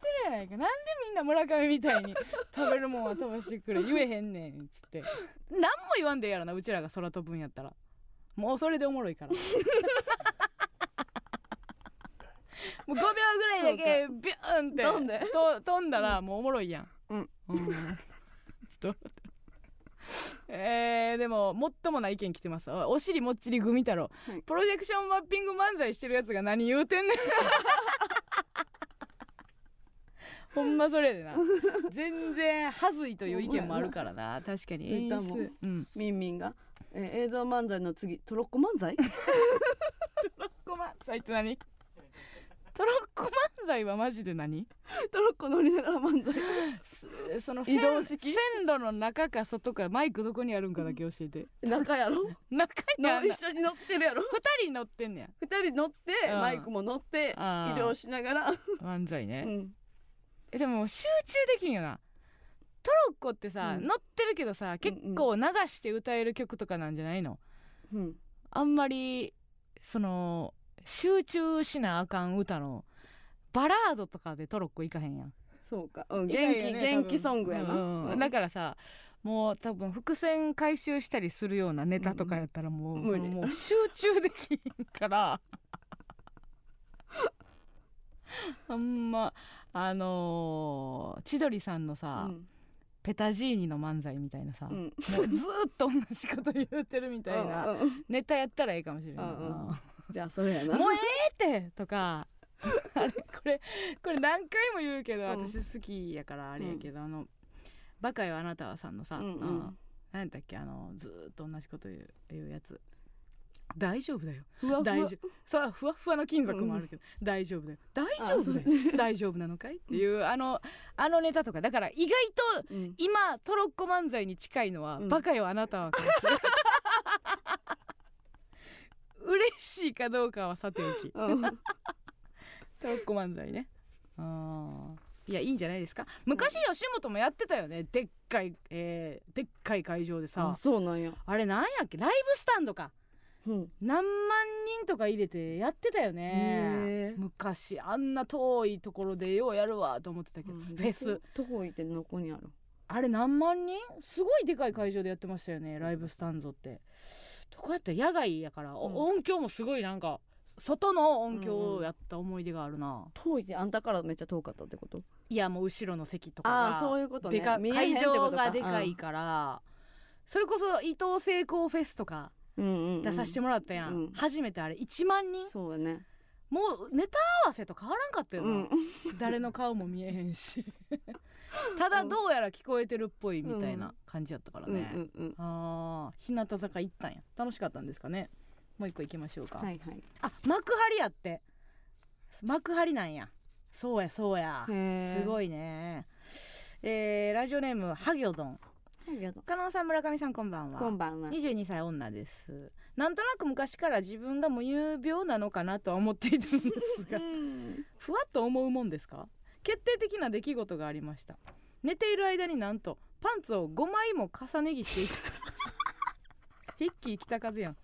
てるやないか。なんでみんな村上みたいに飛べるもんは飛ばしてくれ。言えへんねんつって。何も言わんでええやろなうちらが空飛ぶんやったら。もうそれでおもろいから。もう5秒ぐらいだけビューンって。飛んだらもうおもろいやんうん。うんちょっとえー、でも最もな意見来てます。おお尻もっちりグミ太郎、はい。プロジェクションマッピング漫才してるやつが何言うてんねん。ほんまそれでな。全然はずいという意見もあるからな。確かに。演ツイッターも出。うん。ミンミンが、えー映像漫才の次トロッコ漫才？トロッコ漫才って何？トロッコ漫才はマジで何？トロッコ乗りながら漫才。すその移動式？線路の中か外かマイクどこにあるんかだけ教えて。中やろ？中にあんな。の一緒に乗ってるやろ？二人乗ってんねや。二人乗ってうん。マイクも乗って移動しながら、漫才ね、うん、えでも集中できんよな。トロッコってさ、うん。乗ってるけどさ結構流して歌える曲とかなんじゃないの？うん、あんまりその集中しなあかん歌のバラードとかでトロッコいかへんやん。そうか、うん、元気、ね元気ソングやな、うんうんだからさもう多分伏線回収したりするようなネタとかやったらもう,、うんもう集中できんから。あんまあのー千鳥さんのさ、うん。ペタジーニの漫才みたいなさ、うん。もうずーっと同じこと言うてるみたいなネタやったらええかもしれな。いな、じゃあそれやな。もうええってとか。あ れこれこれ何回も言うけどうん。私好きやからあれやけど、あの「バカよあなたは」さんのさ、うんうん。うん何やったっけあのずーっと同じこと言う言うやつ。大丈夫だよ。ふわふわ。大丈夫。そうふわふわの金属もあるけど、大丈夫だよ。大丈夫だよ。大丈夫なのかいっていうあのあのネタとか。だから意外とうん。今トロッコ漫才に近いのは「うん。バカよあなたは」かもしれない嬉しいかどうかはさておき。うん。トロッコ漫才ね。あー。いやいいんじゃないですか？昔吉本もやってたよね。でっかい、えーでっかい会場でさ。あそうなんや、あれなんやっけ？ライブスタンドか。うん、何万人とか入れてやってたよね。昔。あんな遠いところでようやるわと思ってたけど、うん。フェス。どこ行ってどこにある。あれ何万人？すごいでかい会場でやってましたよねライブスタンドってどこやったら野外やから、おうん。音響もすごいなんか外の音響をやった思い出があるな、遠いってあんたからめっちゃ遠かったってこと？いやもう後ろの席とかがああそういうことね。会場がでかいからそれこそ伊東成功フェスとかうんうんうん。出させてもらったやん、うん。初めてあれ1万人？そうやね。もうネタ合わせと変わらんかったよな、うん。誰の顔も見えへんし ただどうやら聞こえてるっぽいみたいな感じやったからうんうね、んうん。あー日向坂行ったんや。楽しかったんですかね。もう一個行きましょうか、はいはい。あ幕張やって。幕張なんや。そうやそうや。すごいね。えーラジオネームハギョドン。加納さん村上さんこんばんは。こんばんは。22歳女です。なんとなく昔から自分が無有病なのかなとは思っていたんですが。うん。ふわっと思うもんですか？決定的な出来事がありました。寝ている間になんとパンツを5枚も重ね着していた。ヒッキー北風やん、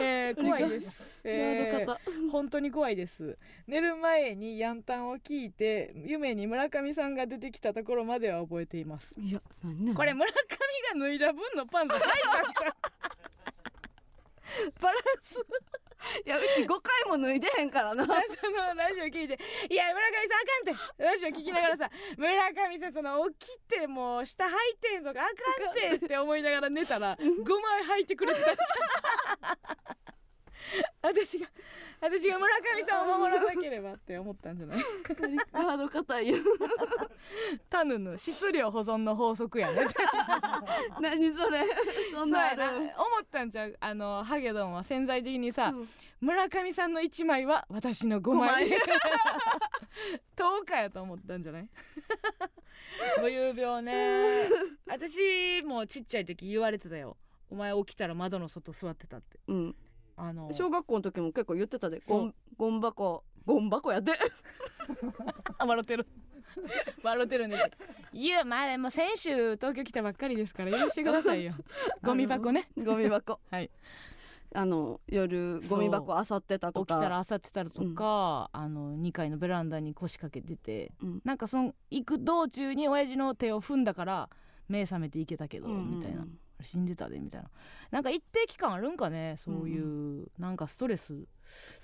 えー、怖いです、えー本当に怖いです。寝る前にヤンタンを聞いて夢に村上さんが出てきたところまでは覚えています。いやこれ村上が脱いだ分のパンツ履いたんちゃう？バランスいやうち5回も脱いでへんからな。そのラジオ聞いて「いや村上さんあかんって」ラジオ聞きながらさ「村上さんその起きてもう下履いてんとかあかんって」って思いながら寝たら5枚履いてくれてたじゃん。私が私が村上さんを守らなければって思ったんじゃない？ワード硬いよタヌの質量保存の法則やね。何それ？そんな思る？ったんちゃう？あのハゲドンは潜在的にさ、うん。村上さんの1枚は私の5枚。10日 やと思ったんじゃない？無有病ね。私もちっちゃい時言われてたよ。お前起きたら窓の外座ってたって。うんあの小学校の時も結構言ってたで。ゴンゴン箱。ゴン箱やで。あ 笑ってる。笑ってるんですよいやまあでも先週東京来たばっかりですから許してくださいよ。ゴミ箱ね。ゴミ箱。はい。あの夜ゴミ箱あさってたとか。起きたら漁ってたりとか、あの2階のベランダに腰掛けててうん。なんかその行く道中に親父の手を踏んだから目覚めていけたけど、うん。みたいな死んでたでみたいな。なんか一定期間あるんかねそういう、なんかストレス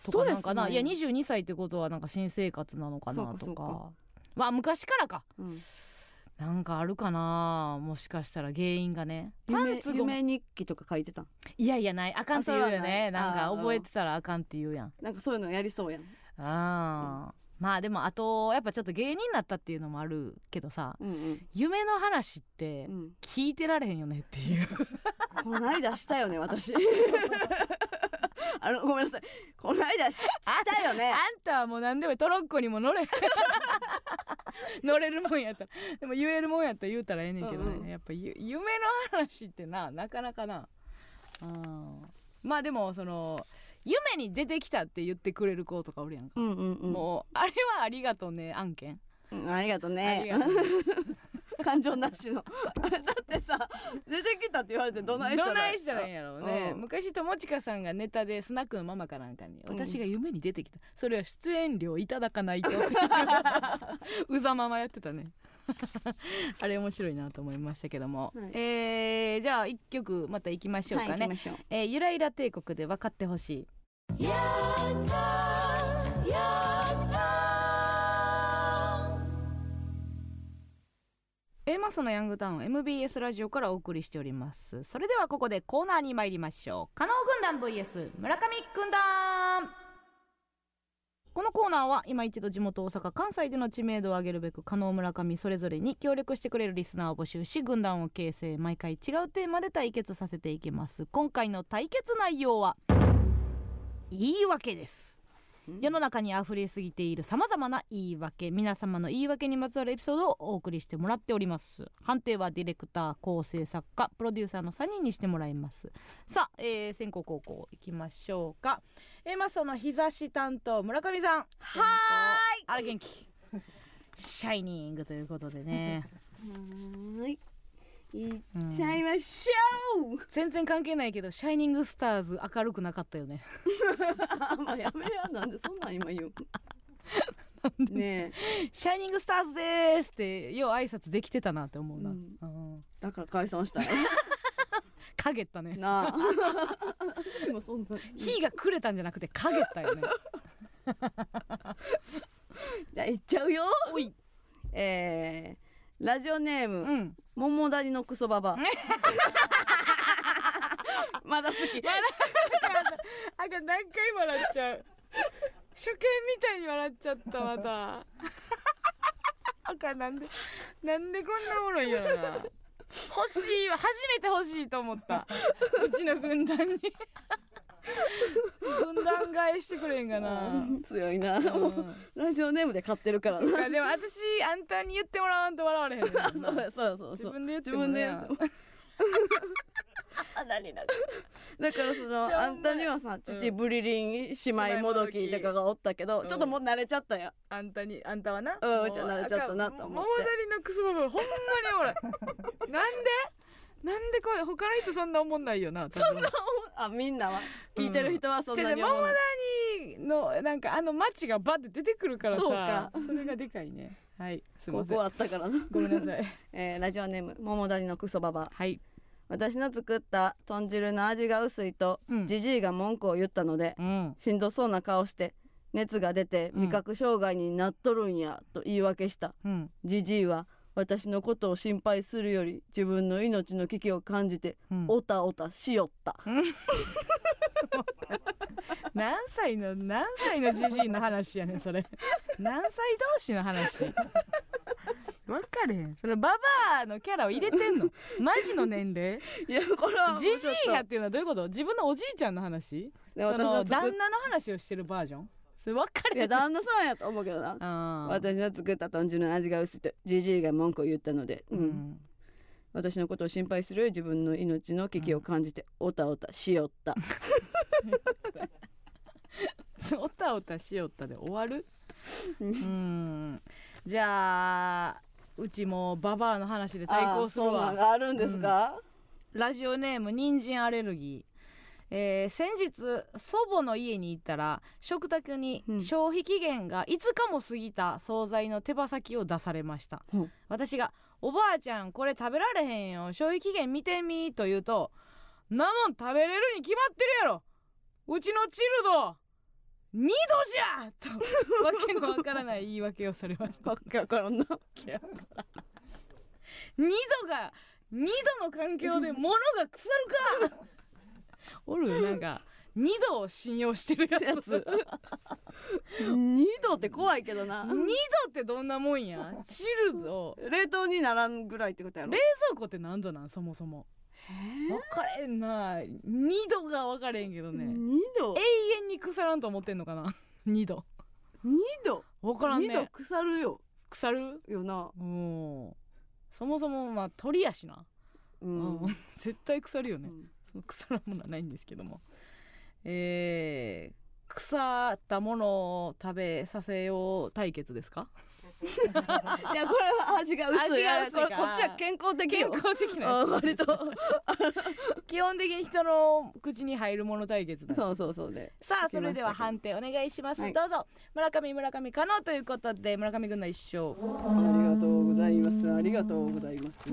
とかなんかな、ねいや22歳ってことはなんか新生活なのかなとか。まあ昔からか。うん。なんかあるかなもしかしたら原因がね。パン夢ツご夢日記とか書いてたいやいやない。あかんって言うよね。なんか覚えてたらあかんって言うやん。なんかそういうのやりそうやん。あー、まあでもあとやっぱちょっと芸人になったっていうのもあるけどさうんうん。夢の話ってうん。聞いてられへんよねっていう。こないだしたよね 私。あのごめんなさい。こないだししたよね。あんたはもう何でもトロッコにも乗れ 乗れるもんやったら。でも言えるもんやったら言うたらええねんけどね、うんうん。やっぱゆ夢の話ってななかなかな。うん。まあでもその夢に出てきたって言ってくれる子とかおるやんか、うんうんうん。もうあれはありがとうね案件、うんありがとうね。感情なしの。だってさ出てきたって言われてどないしたらどないしたらいいんやろうね、うん。昔友近さんがネタでスナックのママかなんかに、うん。私が夢に出てきた。それは出演料いただかないと。うざままやってたね あれ面白いなと思いましたけども、はい。えーじゃあ一曲また行きましょうかね、はいえーゆらゆら帝国で分かってほしい。エマスのヤングタウン MBS ラジオからお送りしております。それではここでコーナーに参りましょう。加納軍団 VS 村上軍団このコーナーは今一度地元大阪関西での知名度を上げるべく加納村上それぞれに協力してくれるリスナーを募集し軍団を形成毎回違うテーマで対決させていきます。今回の対決内容は言い訳です。世の中にあふれすぎているさまざまな言い訳皆様の言い訳にまつわるエピソードをお送りしてもらっております。判定はディレクター構成作家プロデューサーの3人にしてもらいます。さあ、えー、先攻後攻いきましょうか。えー、まあその日差し担当村上さん。はーい。あら元気。シャイニングということでね。はーいいっちゃいましょう、全然関係ないけどシャイニングスターズ明るくなかったよね。あまあやめやなんでそんなん今言うねえシャイニングスターズでーすってよう挨拶できてたなって思うな、うん。うん。だから解散したよ。陰ったね。なあ。でもそんな。火がくれたんじゃなくて陰ったよね。じゃあ行っちゃうよ。おい。えー、ラジオネーム、うん。桃谷のクソババ。まだ好き。あかん何回笑っちゃう。初見みたいに笑っちゃったまた。あかんなんでなんでこんなおもろいんやろな。欲しいわ。初めて欲しいと思った。うちの軍団に分断返してくれんかな。強いな、うん。ラジオネームで買ってるからな。でも私あんたに言ってもらわんと笑われへんそうそうそうそう自分で言って自もね分でやってもあ何何だからそのじゃああんたにはさ父うんブリリン姉妹もどきとかがおったけど、うん。ちょっともう慣れちゃったよあんたにあんたはな。うんもうちは慣れちゃったなと思って。桃谷のクソババアほんまにおらん。なんで？なんでこれ他の人そんな思んないよなそんなあみんなは？聞いてる人はそんなに桃思うの？谷のなんかあの街がバッて出てくるからさそうか。それがでかいね。はいすいません。ここあったからな、ごめんなさい。えーラジオネーム桃谷のクソババ。アはい。私の作った豚汁の味が薄いとうん。じじいが文句を言ったのでうん。しんどそうな顔して熱が出てうん味覚障害になっとるんやと言い訳した。うん。じじいは私のことを心配するより自分の命の危機を感じてうん。おたおたしよった。何歳の何歳のじじいの話やねんそれ。何歳同士の話。分かれへん。それババアのキャラを入れてんの。マジの年齢。いやこれじじいがっていうのはどういうこと？自分のおじいちゃんの話？その旦那の話をしてるバージョン？それ分かれへんいや旦那さんやと思うけどな。私の作った豚汁の味が薄いとじじいが文句を言ったので、ううん。ん私のことを心配する自分の命の危機を感じておたおたしよった、おたおたしよったで終わる？ううん。じゃあうちもババアの話で対抗するわ。あるんですか、ラジオネーム人参アレルギーえー先日祖母の家に行ったら食卓にうん。消費期限が5日も過ぎた惣菜の手羽先を出されました、う。ん私が「おばあちゃんこれ食べられへんよ。消費期限見てみ」と言うと「なもん食べれるに決まってるやろうちのチルド2度じゃ!」とわけのわからない言い訳をされました。わけわからんな。2度が2度の環境で物が腐るかおるなんか2度を信用してるやつ。二度って怖いけどな。2度ってどんなもんや。チルド。冷凍にならんぐらいってことやろ。冷蔵庫って何度なんそもそも。分かれんな2度が分かれんけどね。二度？永遠に腐らんと思ってんのかな。2度。二度？分からん二度ね腐るよ。腐る？よな。うん。そもそもまあ鳥やしな、ううんん、絶対腐るよね。うんそ の腐らんものはないんですけども。えー、腐ったものを食べさせよう対決ですか？いやこれは味が薄い。味これこっちは健康的健よ康的な割と。基本的に人の口に入るもの対決だそうそうそうで。さあそれでは判定お願いします、はい。どうぞ。村上村上可能ということで村上軍の一勝ありがとうございます。ありがとうございます、う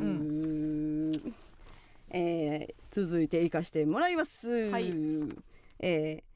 えー続いて行かしてもらいます。はい。えー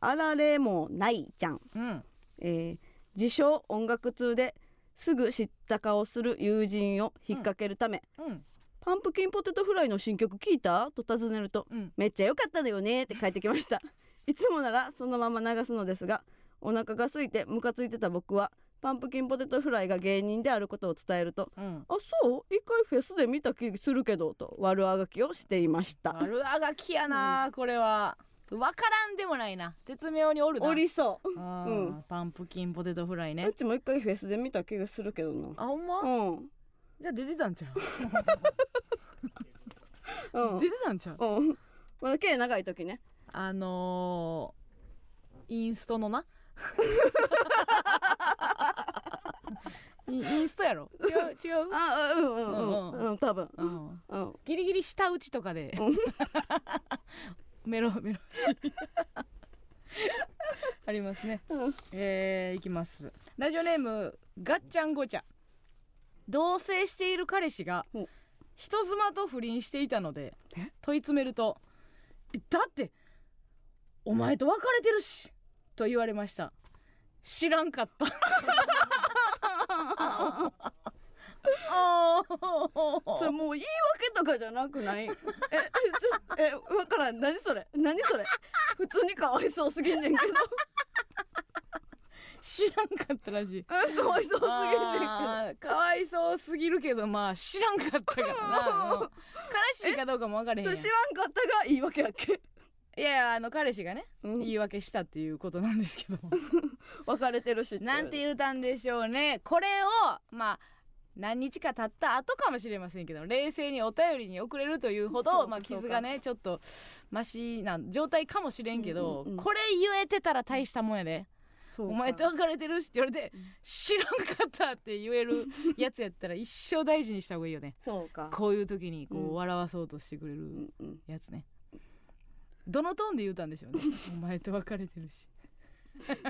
あられもないちゃん。うん。えー自称音楽通ですぐ知った顔する友人を引っ掛けるため、うん。パンプキンポテトフライの新曲聞いた？と尋ねるとうん。めっちゃ良かったのよねって帰ってきました。いつもならそのまま流すのですがお腹が空いてムカついてた僕はパンプキンポテトフライが芸人であることを伝えるとうん。あそう？一回フェスで見た気するけどと悪あがきをしていました。悪あがきやな、これは。分からんでもないな。絶妙におるな。おりそあーうん。パンプキンポテトフライう、ね。うちも一回フェスで見た気がするけどな。あほんま、うん。じゃあ出てたんちゃう、うん。出てたんちゃう？うん。まだ毛長い時ね。あのー、インストのな イインストやろ？違う違う、あうんうんうんううん。多分。うん、うん。ギリギリ下打ちとかで。メロメロ。ありますね。うん。えー、いきます。ラジオネームガッチャンゴチャ。同棲している彼氏がうん。人妻と不倫していたので問い詰めると「えだってお前と別れてるし」と言われました。知らんかった。あー。それもう言い訳とかじゃなくない？ええちょえわからん。何それ？何それ？普通にかわいそうすぎんねんけど。知らんかったらしい。うんかわいそうすぎんねんけど。かわいそうすぎるけどまあ知らんかったからな、うん悲しいかどうかも分かれへん知らんかったが言い訳やっけ？いやあの彼氏がねうん。言い訳したっていうことなんですけど。別れてるしってなんて言うたんでしょうね。これをまあ何日か経った後かもしれませんけど冷静にお便りに送れるというほどまあ、傷がねちょっとマシな状態かもしれんけど、うんうんうん。これ言えてたら大したもんやで。お前と別れてるしって言われてうん知らんかったって言えるやつやったら一生大事にした方がいいよね。そうか。こういう時にこう笑わそうとしてくれるやつねどのトーンで言うたんでしょうね。お前と別れてるし。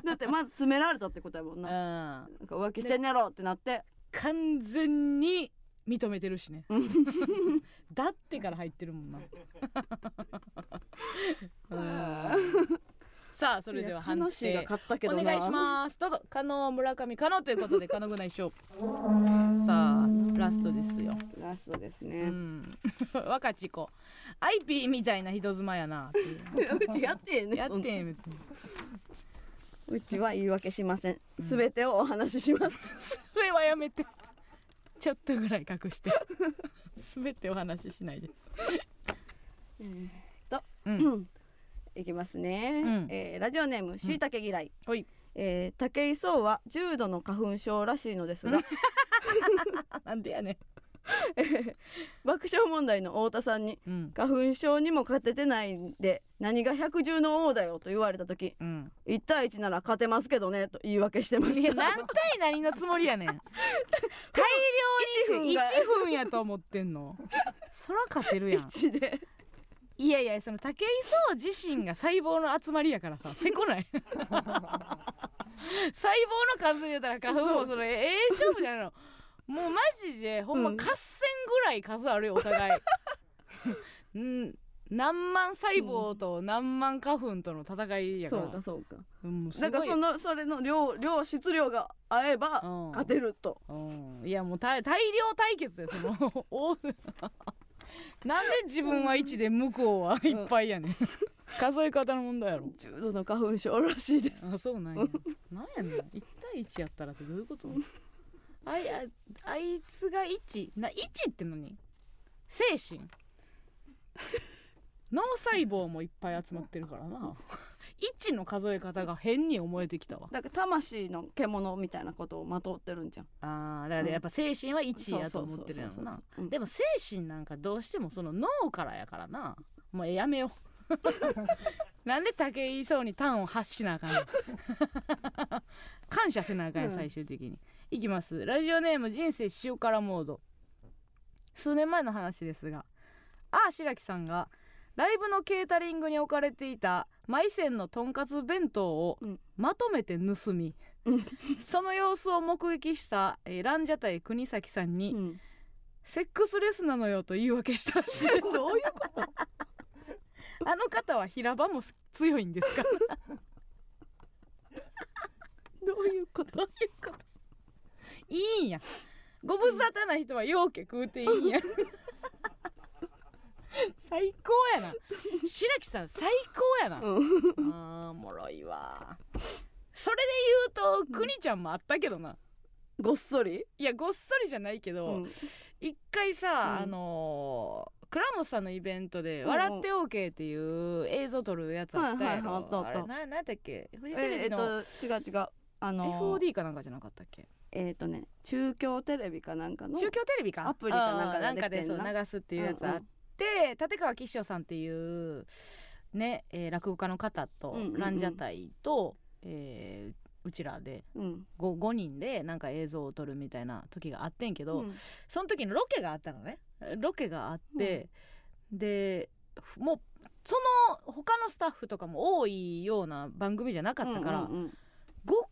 だってまず詰められたってことやもんうん。ななんか浮気してんやろってなって。完全に認めてるしね。だってから入ってるもんな。うん。さあそれでは判定勝ったけどな。お願いします。どうぞ。加納村上加納ということで加納ぐないしょさあラストですよ。ラストですうね、ん。若ち子アイピーみたいな人妻やなっていう。うちやってんねやってん別に。うちは言い訳しません。すべてをお話しします、それはやめて。ちょっとぐらい隠して。全てお話ししないで。と、うん。いきますね、うん。えーラジオネームしいたけ嫌い、ほい。えー、武井壮は重度の花粉症らしいのですが。なんでやね 爆笑問題の太田さんにんうん。花粉症にも勝ててないんで何が百獣の王だよと言われた時うん。1対1なら勝てますけどねと言い訳してまいした。や何対何のつもりやねん。大量に一分が。1分やと思ってんの。そら勝てるやん。1で。いやいやその武井壮自身が細胞の集まりやからさせこない。細胞の数で言うたら花粉もそれええ勝負じゃないのもうマジでほんまうん。合戦ぐらい数あるよお互い。うん。何万細胞と何万花粉との戦いやかそらうかそうか。うんだからそのそれの量量質量が合えばうん。勝てると。うん。いやもう大大量対決ですよその お なんで自分は1で向こうはいっぱいやねん。数え方の問題やろ。重度の花粉症らしいです。あそうなんや。なんやねん。1対1やったらってどういうこと？あいああいつが1な1って何？精神。脳細胞もいっぱい集まってるからな。1の数え方が変に思えてきたわ。だから魂の獣みたいなことをまとってるんじゃん。あーだからやっぱ精神は1やと思ってるやろな。でも精神なんかどうしてもその脳からやからな。もうやめよう。なんで武井壮に端を発しなあかんの？感謝せなあかんやうん。最終的に、いきます。ラジオネーム人生塩辛モード。数年前の話ですがああ白木さんがライブのケータリングに置かれていたマイセンのとんかつ弁当をうん。まとめて盗み、うん。その様子を目撃した、えーランジャタイ国崎さんに、うん。セックスレスなのよと言い訳したらしいです。どういうこと？あの方は平場も強いんですか？どういうこと？どういうこと？いいんや。ご無沙汰な人はようけ食うていいんや。最高やな。白木さん最高やな、うん。あーおもろいわ。それで言うとくにちゃんもあったけどな。ごっそり？いやごっそりじゃないけど、うん。一回さ、うん。あのー倉本さんのイベントで「うんうん。笑って OK」っていう映像撮るやつあったやはいはいはいあったあろった。あれななんやっけ？フジえテレビのえっと違う違う。あの FOD かなんかじゃなかったっけ？えっとね中京テレビかなんかの中京テレビか。アプリかなんかなんかでそう流すっていうやつあって、立川吉祥さんっていうね、えー落語家の方と、うんうんうん。ランジャタイと、えーうちらでうん。うん 5, 5人でなんか映像を撮るみたいな時があってんけど、うん。その時のロケがあったのね。ロケがあって、でもうその他のスタッフとかも多いような番組じゃなかったから、うんうんうん。五5個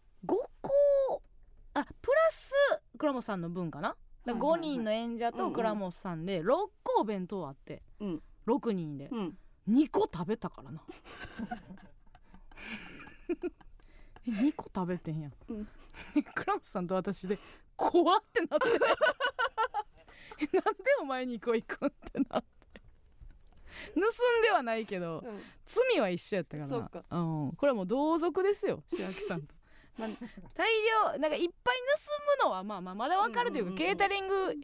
あプラス倉本さんの分かな、だ5はいはいはい。人の演者と倉本さんで6個お弁当あって。うん。6人で。うん。2個食べたからな。え2個食べてんやん、うん。倉本さんと私で怖ってなってえなんでお前2個行くんってなって。盗んではないけどうん。罪は一緒やったからな。そうか。うん、これはもう同族ですよ白木さんとまあ、大量なんかいっぱい盗むのはまあまあまだわかるというか、うんうんうんケータリング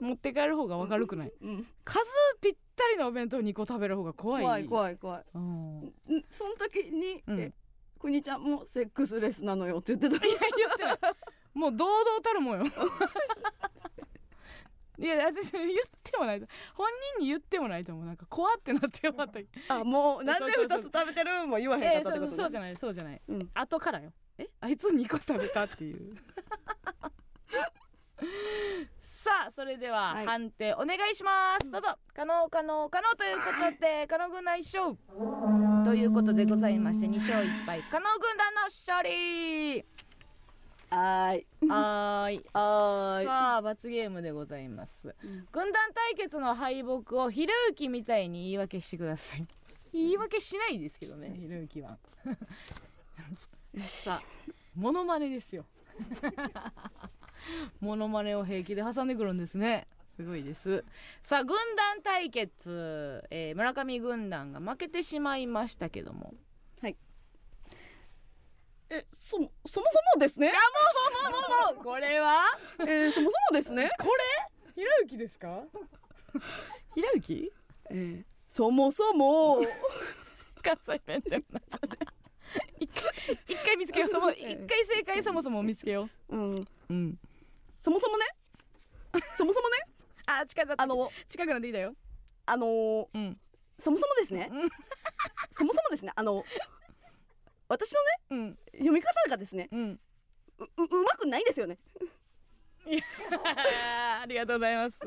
持って帰る方がわかるくない、うん数ぴったりのお弁当2個食べる方が怖い。怖い怖い怖い。うん、んその時に、うん。えくにちゃんもセックスレスなのよって言ってた。いや言ってない。もう堂々たるもんよいや私言ってもない本人に言ってもないと思う。なんか怖ってなってよかった。あもうなんでそうそう。そう二つ食べてるも言わへえんかったってこと、ね。そうそうじゃない。そうじゃない、うん。後からよ。え？あいつ2個食べたっていう。さあそれでははい。判定お願いします、どうぞ。可能可能可能ということで可能軍団一勝。ということでございまして2勝1敗。可能軍団の勝利はーい。はーい。はーい。さあ罰ゲームでございます、うん。軍団対決の敗北をひろゆきみたいに言い訳してください。言い訳しないですけどねひろゆきは。さあモノマネですよ。モノマネを平気で挟んでくるんですね。すごいです。さあ軍団対決、えー村上軍団が負けてしまいましたけどもえそそもそもですね。もうこれは？えー、そもそもですね。これ？ひろゆきですか？ひろゆき？えー、そもそも。関西弁じゃな一回一回見つけよう。そも一回正解そもそも見つけよう。ん。ううん。そもそもね？そもそもね？あ近くあの近くなってきたよ。あのーうん。そもそもですね？うん。そもそもですね？あの私のねうん。読み方がですねうん。うううまくないですよね。ありがとうございます。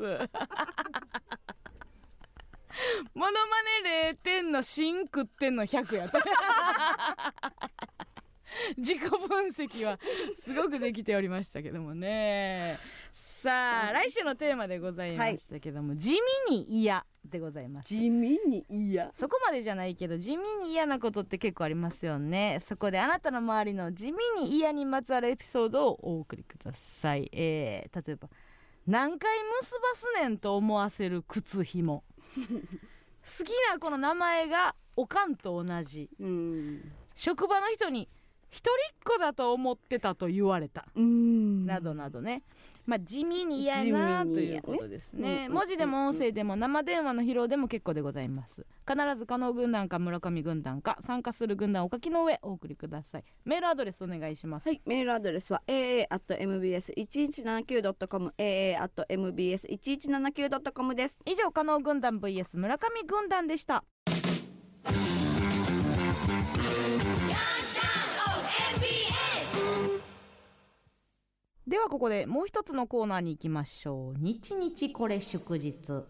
モノマネ0点の芯食ってんの100やった 自己分析はすごくできておりましたけどもね。さあ来週のテーマでございましたけども、地味に嫌でございます。地味に嫌？そこまでじゃないけど地味に嫌なことって結構ありますよね。そこであなたの周りの地味に嫌にまつわるエピソードをお送りください、えー、例えば何回結ばすねんと思わせる靴ひも 好きな子の名前がおかんと同じ。うん。職場の人に一人っ子だと思ってたと言われた。うん。などなどね、まあ地味に嫌地なということですね。うんうん。文字でも音声でも生電話の披露でも結構でございます。必ず加納軍団か村上軍団か参加する軍団をお書きの上お送りください。メールアドレスお願いします。はい、メールアドレスは aa.mbs1179.com aa.mbs1179.com です。以上加納軍団 vs 村上軍団でしたではここでもう一つのコーナーに行きましょう。日日これ祝日。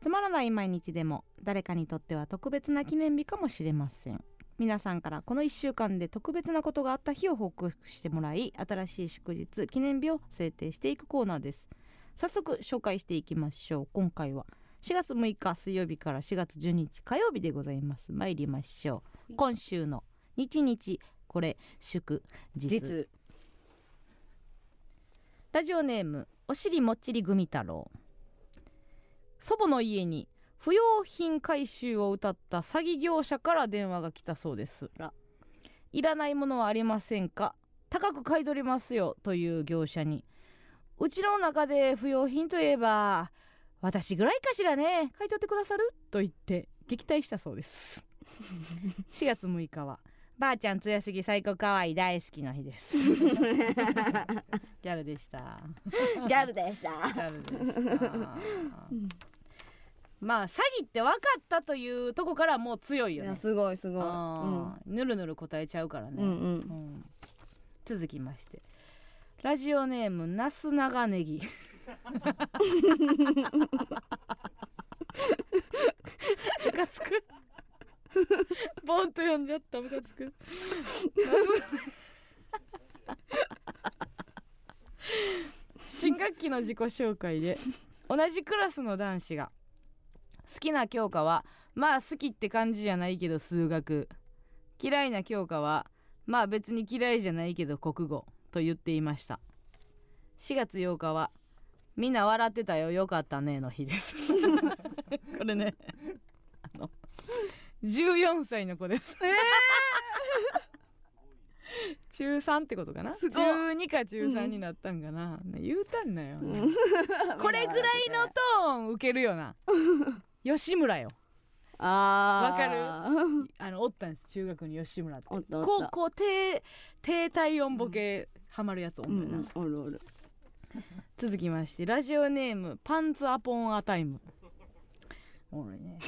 つまらない毎日でも誰かにとっては特別な記念日かもしれません。皆さんからこの1週間で特別なことがあった日を報告してもらい新しい祝日記念日を制定していくコーナーです。早速紹介していきましょう。今回は4月6日水曜日から4月12日火曜日でございます。参りましょう。今週の日日これ祝日。実ラジオネームおしりもっちりグミ太郎。祖母の家に不用品回収を謳った詐欺業者から電話が来たそうですらいらないものはありませんか？高く買い取りますよという業者に。うちの中で不用品といえば私ぐらいかしらね？買い取ってくださる？と言って撃退したそうです。4月6日はばあちゃん強すぎ最高かわいい大好きの日です。ギャルでした。ギャルでした。ギャルでした。まあ詐欺って分かったというとこからもう強いよね。すごいすごい、ぬるぬる答えちゃうからね、うんうん。うん。続きまして。ラジオネームなす長ネギムカつく ボンと読んじゃったムカつく。新学期の自己紹介で同じクラスの男子が好きな教科はまあ好きって感じじゃないけど数学。嫌いな教科はまあ別に嫌いじゃないけど国語。と言っていました。4月8日はみんな笑ってたよ。よかったねの日です。これね。あの14歳の子です、中3ってことかな？すごい中2か中3になったんかな、言うたんなよ、うん。これぐらいのトーン受けるよな。吉村よ。あー。わかる？あのおったんです。中学に吉村って。おったおった。こうこう低低体温ボケハマるやつおうんんのよな、ん。おるおる。続きましてラジオネームパンツアポンアタイム。おもろいね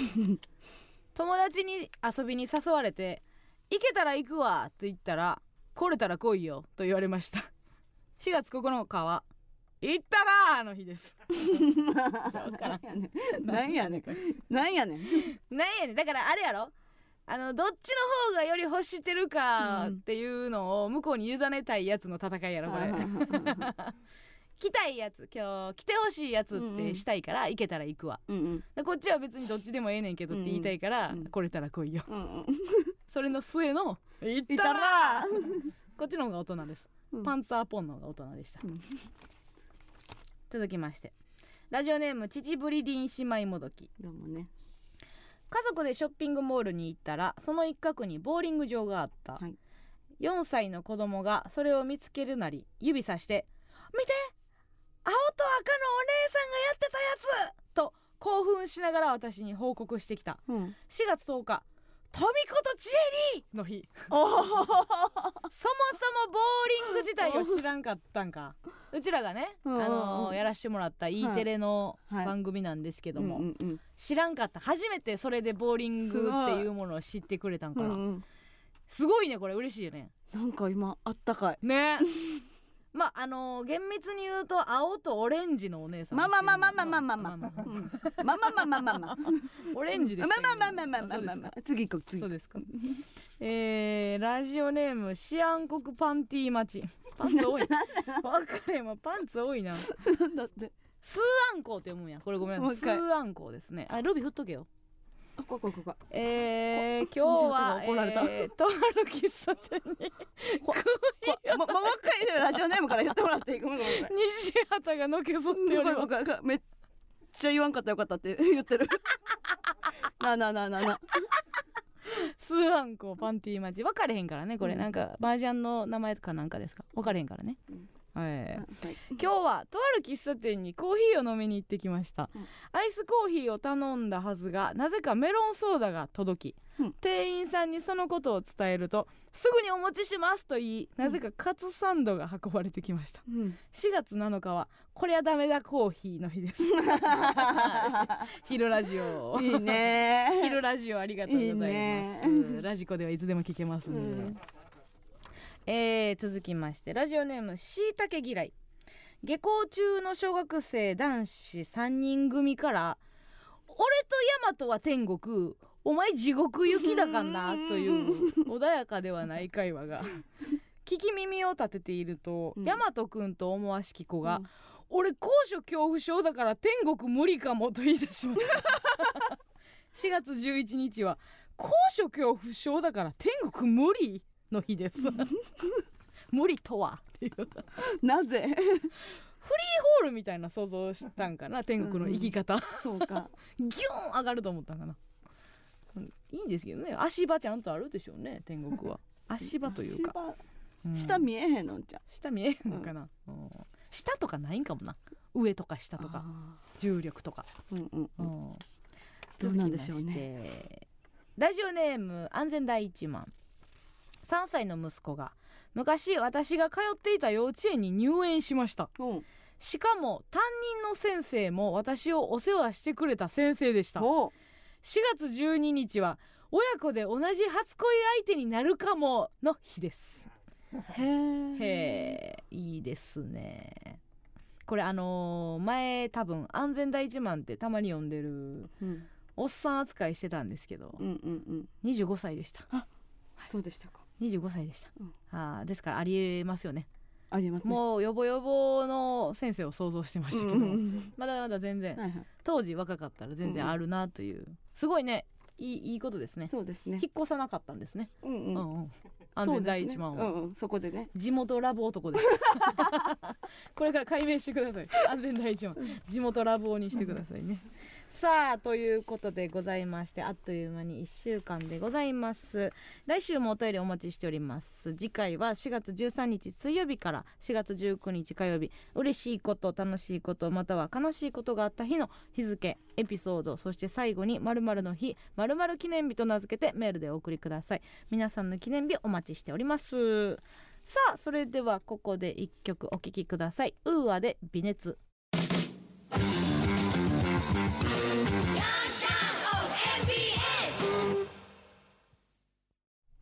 友達に遊びに誘われて「行けたら行くわ」と言ったら「来れたら来いよ」と言われました。4月9日は「行ったら!」の日です。なんやねん。なんやねん。なんやねん。だからあれやろ？あのどっちの方がより欲してるかっていうのを向こうに委ねたいやつの戦いやろこれ来たいやつ今日来てほしいやつってしたいから行けたら行くわ。うんうん。でこっちは別にどっちでもええねんけどって言いたいから、うんうん。来れたら来いよ。うんうん。それの末の行っいたら こっちの方が大人です、うん。パンツァーポンの方が大人でした、うん。続きまして。ラジオネーム秩父りりん姉妹もどき。どうもね。家族でショッピングモールに行ったらその一角にボーリング場があった、はい。4歳の子供がそれを見つけるなり指さして「見て青と赤のお姉さんがやってたやつ!」と興奮しながら私に報告してきた。うん。4月10日飛びことちえりの日。そもそもボーリング自体を知らんかったんか。うちらがね、うんあのーやらしてもらった E テレのはい。番組なんですけども、うんうんうん。知らんかった。初めてそれでボーリングっていうものを知ってくれたんかな、うんうん。すごいねこれ。嬉しいよね。なんか今あったかい。ね まああのー厳密に言うと青とオレンジのお姉さんまあまあまあまあまあまあまあまあまあまあまあまあまあまあオレンジでしまたけどあまあまあまあまあまあまあまあ次行こう次そうですかえー、ラジオネームシアン国パンティー待ちパンツ多い分かれんわパンツ多いなだってスーアンコウって読むんやこれごめんなさいスーアンコウですねあルビ振っとけよあここここ。えー、今日は怒られた。えー、とある喫茶店に。こもももう一回ラジオネームから言ってもらっていい？ごめんごめ西畑がのけぞっております。ごめっちゃ言わんかった。らよかったって。言ってる。なあなあなあなあなあ。スーアンコウパンティーマチ分かれへんからねこれ、うん。なんかバージャンの名前かなんかですか。分かれへんからね、うんはい。はい。今日はとある喫茶店にコーヒーを飲みに行ってきました、うん。アイスコーヒーを頼んだはずがなぜかメロンソーダが届き、うん。店員さんにそのことを伝えるとすぐにお持ちしますと言いなぜかカツサンドが運ばれてきました。うん。4月7日はこりゃダメだコーヒーの日です。昼ラジオ。いいね。昼ラジオありがとうございます。ラジコではいつでも聞けますんで、うんえー続きましてラジオネームしいたけ嫌い。下校中の小学生男子3人組から「俺とヤマトは天国お前地獄行きだかな」という穏やかではない会話が。聞き耳を立てていると、うん。ヤマトくんと思わしき子が「うん。俺高所恐怖症だから天国無理かも」と言い出しました。4月11日は高所恐怖症だから天国無理？の日です。無理とはっていう。フリーなぜホールみたいな想像したんかな天国の生き方、そうか。ギューン上がると思ったんかな。うんいいんですけどね。足場ちゃんとあるでしょうね天国は。足場というか、下見えへんのんちゃう？下見えへんのかな、うん。下とかないんかもな。上とか下とか。あ重力とか、ーうんうんううん。ん、どうなんでしょうね。ラジオネーム安全第一万3歳の息子が。昔私が通っていた幼稚園に入園しました。うん。しかも担任の先生も私をお世話してくれた先生でした。4お月12日は親子で同じ初恋相手になるかもの日です。へえいいですね。これあのー前多分安全第一万ってたまに読んでるうん。おっさん扱いしてたんですけどうんうんうん。25歳でした。そうでしたか25歳でした、うん。あーですからありえますよね。ありますね。もうよぼよぼの先生を想像してましたけど、うんうんまだまだ全然うんはいはい。当時若かったら全然あるなという、すごいねいいいいことですね。そうですね。引っ越さなかったんですね、うんううんん。うん、安全第一番は、ねうんうん。そこでね。地元ラブ男でした。これから解明してください。安全第一番地元ラブ男にしてくださいねさあということでございましてあっという間に1週間でございます。来週もお便りお待ちしております。次回は4月13日水曜日から4月19日火曜日。嬉しいこと楽しいことまたは悲しいことがあった日の日付エピソードそして最後に〇〇の日〇〇記念日と名付けてメールでお送りください。皆さんの記念日お待ちしております。さあそれではここで一曲お聴きください。ウーアで微熱。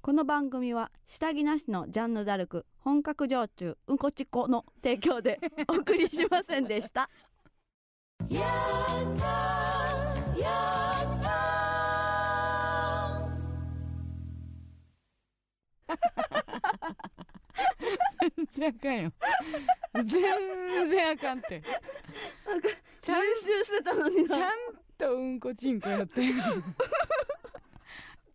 この番組は下着なしのジャンヌ・ダルク本格焼酎うんこちこの提供でお送りしませんでした。全然あかんよ。全然あかんって。ちゃん練習してたのにな。ちゃんとうんこちんこやって。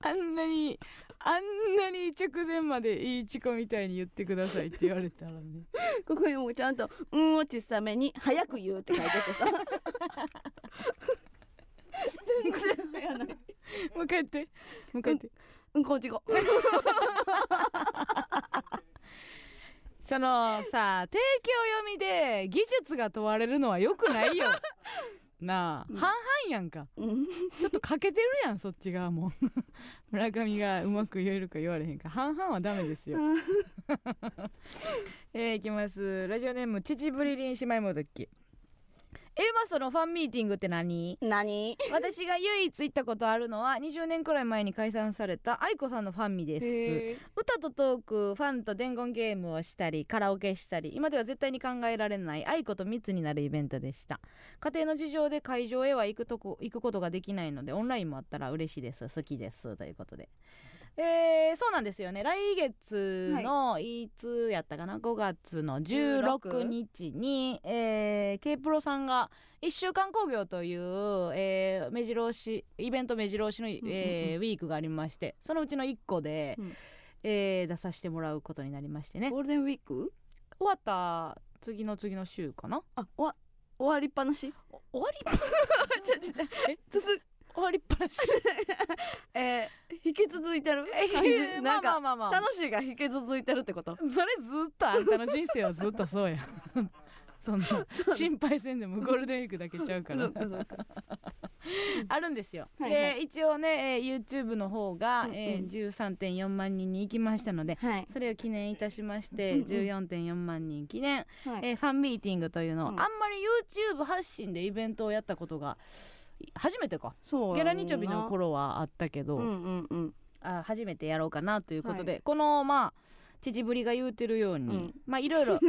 あんなにあんなに直前までいいチコみたいに言ってくださいって言われたらね ここにもちゃんと「うん」を小さめに「早く言う」って書いててさ。全然早ない。もう帰って。もう帰って。うんこちこそのさ提供読みで技術が問われるのはよくないよ なあ、うん。半々やんか。うん。ちょっと欠けてるやんそっち側も。村上がうまく言えるか言われへんか。半々はダメですよ。えー、いきます。ラジオネーム秩父りりん姉妹もどき A マストのファンミーティングって何？何？私が唯一行ったことあるのは20年くらい前に解散された愛子さんのファンミです。歌とトークファンと伝言ゲームをしたりカラオケしたり今では絶対に考えられない愛子と密になるイベントでした。家庭の事情で会場へは行くとこ行くことができないのでオンラインもあったら嬉しいです。好きです。ということでえー、そうなんですよね。来月のい。つやったかな？5月の16日に、えー、K プロさんが1週間工業という、えー、目白押しイベント目白押しの、えーウィークがありましてそのうちの1個で、うん。えー出させてもらうことになりましてね。ゴールデンウィーク？終わった次の次の週かな？あ終わ終わりっぱなし？お終わり ちょちょちょえ続終わりっぱなし。えー、引き続いてる？感じ？まなんかあまあまあ。まあ楽しいが引き続いてるってこと それずっとあんたの人生はずっとそうや そんな心配せんでもゴールデンウィークだけちゃうから。あるんですよ、はいはい。で一応ね、えー YouTube の方が、うんうん。えー13.4万人に行きましたのではい。それを記念いたしまして、うんうん。14.4万人記念、はい。えーファンミーティングというの。を、うん。あんまり YouTube 発信でイベントをやったことが初めてか。そうゲラニチョビの頃はあったけど、うんうんうん。あ初めてやろうかなということで、はこのまあ父ぶりが言うてるように、うん。まあいろいろ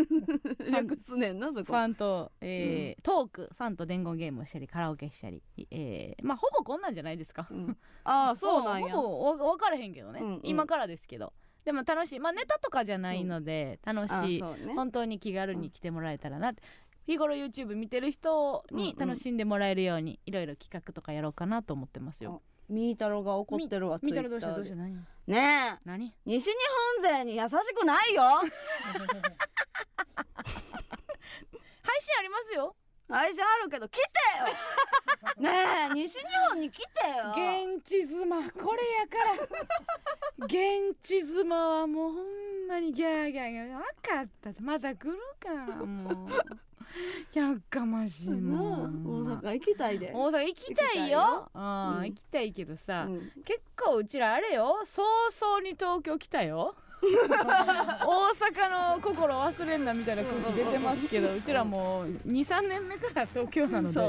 略すねんなそフこァンと、えートークファンと伝言ゲームをしたりカラオケしたり、えーまあほぼこんなんじゃないですか。うん。ああ そうなんや。ほぼわ分からへんけどね、うんうん。今からですけど。でも楽しい。まあネタとかじゃないので、楽あしい、ね。本当に気軽に来てもらえたらなって、日頃 YouTube 見てる人に楽しんでもらえるようにいろいろ企画とかやろうかなと思ってますよ。ミータロが怒ってるわ見たらどうした？どうした？で何？ねえ。何？西日本勢に優しくないよ。配信ありますよ。愛情あるけど来てよ。ねえ西日本に来てよ。現地妻。これやから。現地妻はもうほんまにギャーギャーギャー。分かった。また来るからもうやっかましいもう大阪行きたいで。大阪行きたいよ。行きたいけどさ、うん。結構うちらあれよ。早々に東京来たよ 大阪の心忘れんなみたいな空気出てますけどうちらもう23年目から東京なので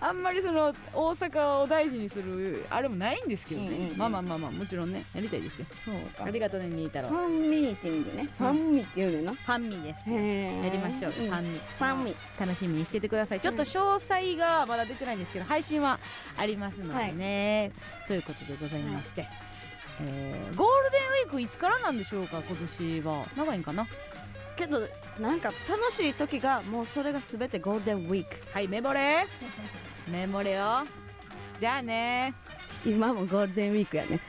あんまりその大阪を大事にするあれもないんですけどね、まあまあまあまあもちろんねやりたいですよ。そうか。ありがとうねニータロファンミーティングね。ファンミって言うねんな。ファンミです。ややりましょう、ファンミファンミ楽しみにしててください。ちょっと詳細がまだ出てないんですけど配信はありますのでね、ということでございまして、えーゴールデンウィークいつからなんでしょうか今年は。長いんかな？けどなんか楽しい時がもうそれが全てゴールデンウィーク。はいメモれ。メモれよ。じゃあね。今もゴールデンウィークやね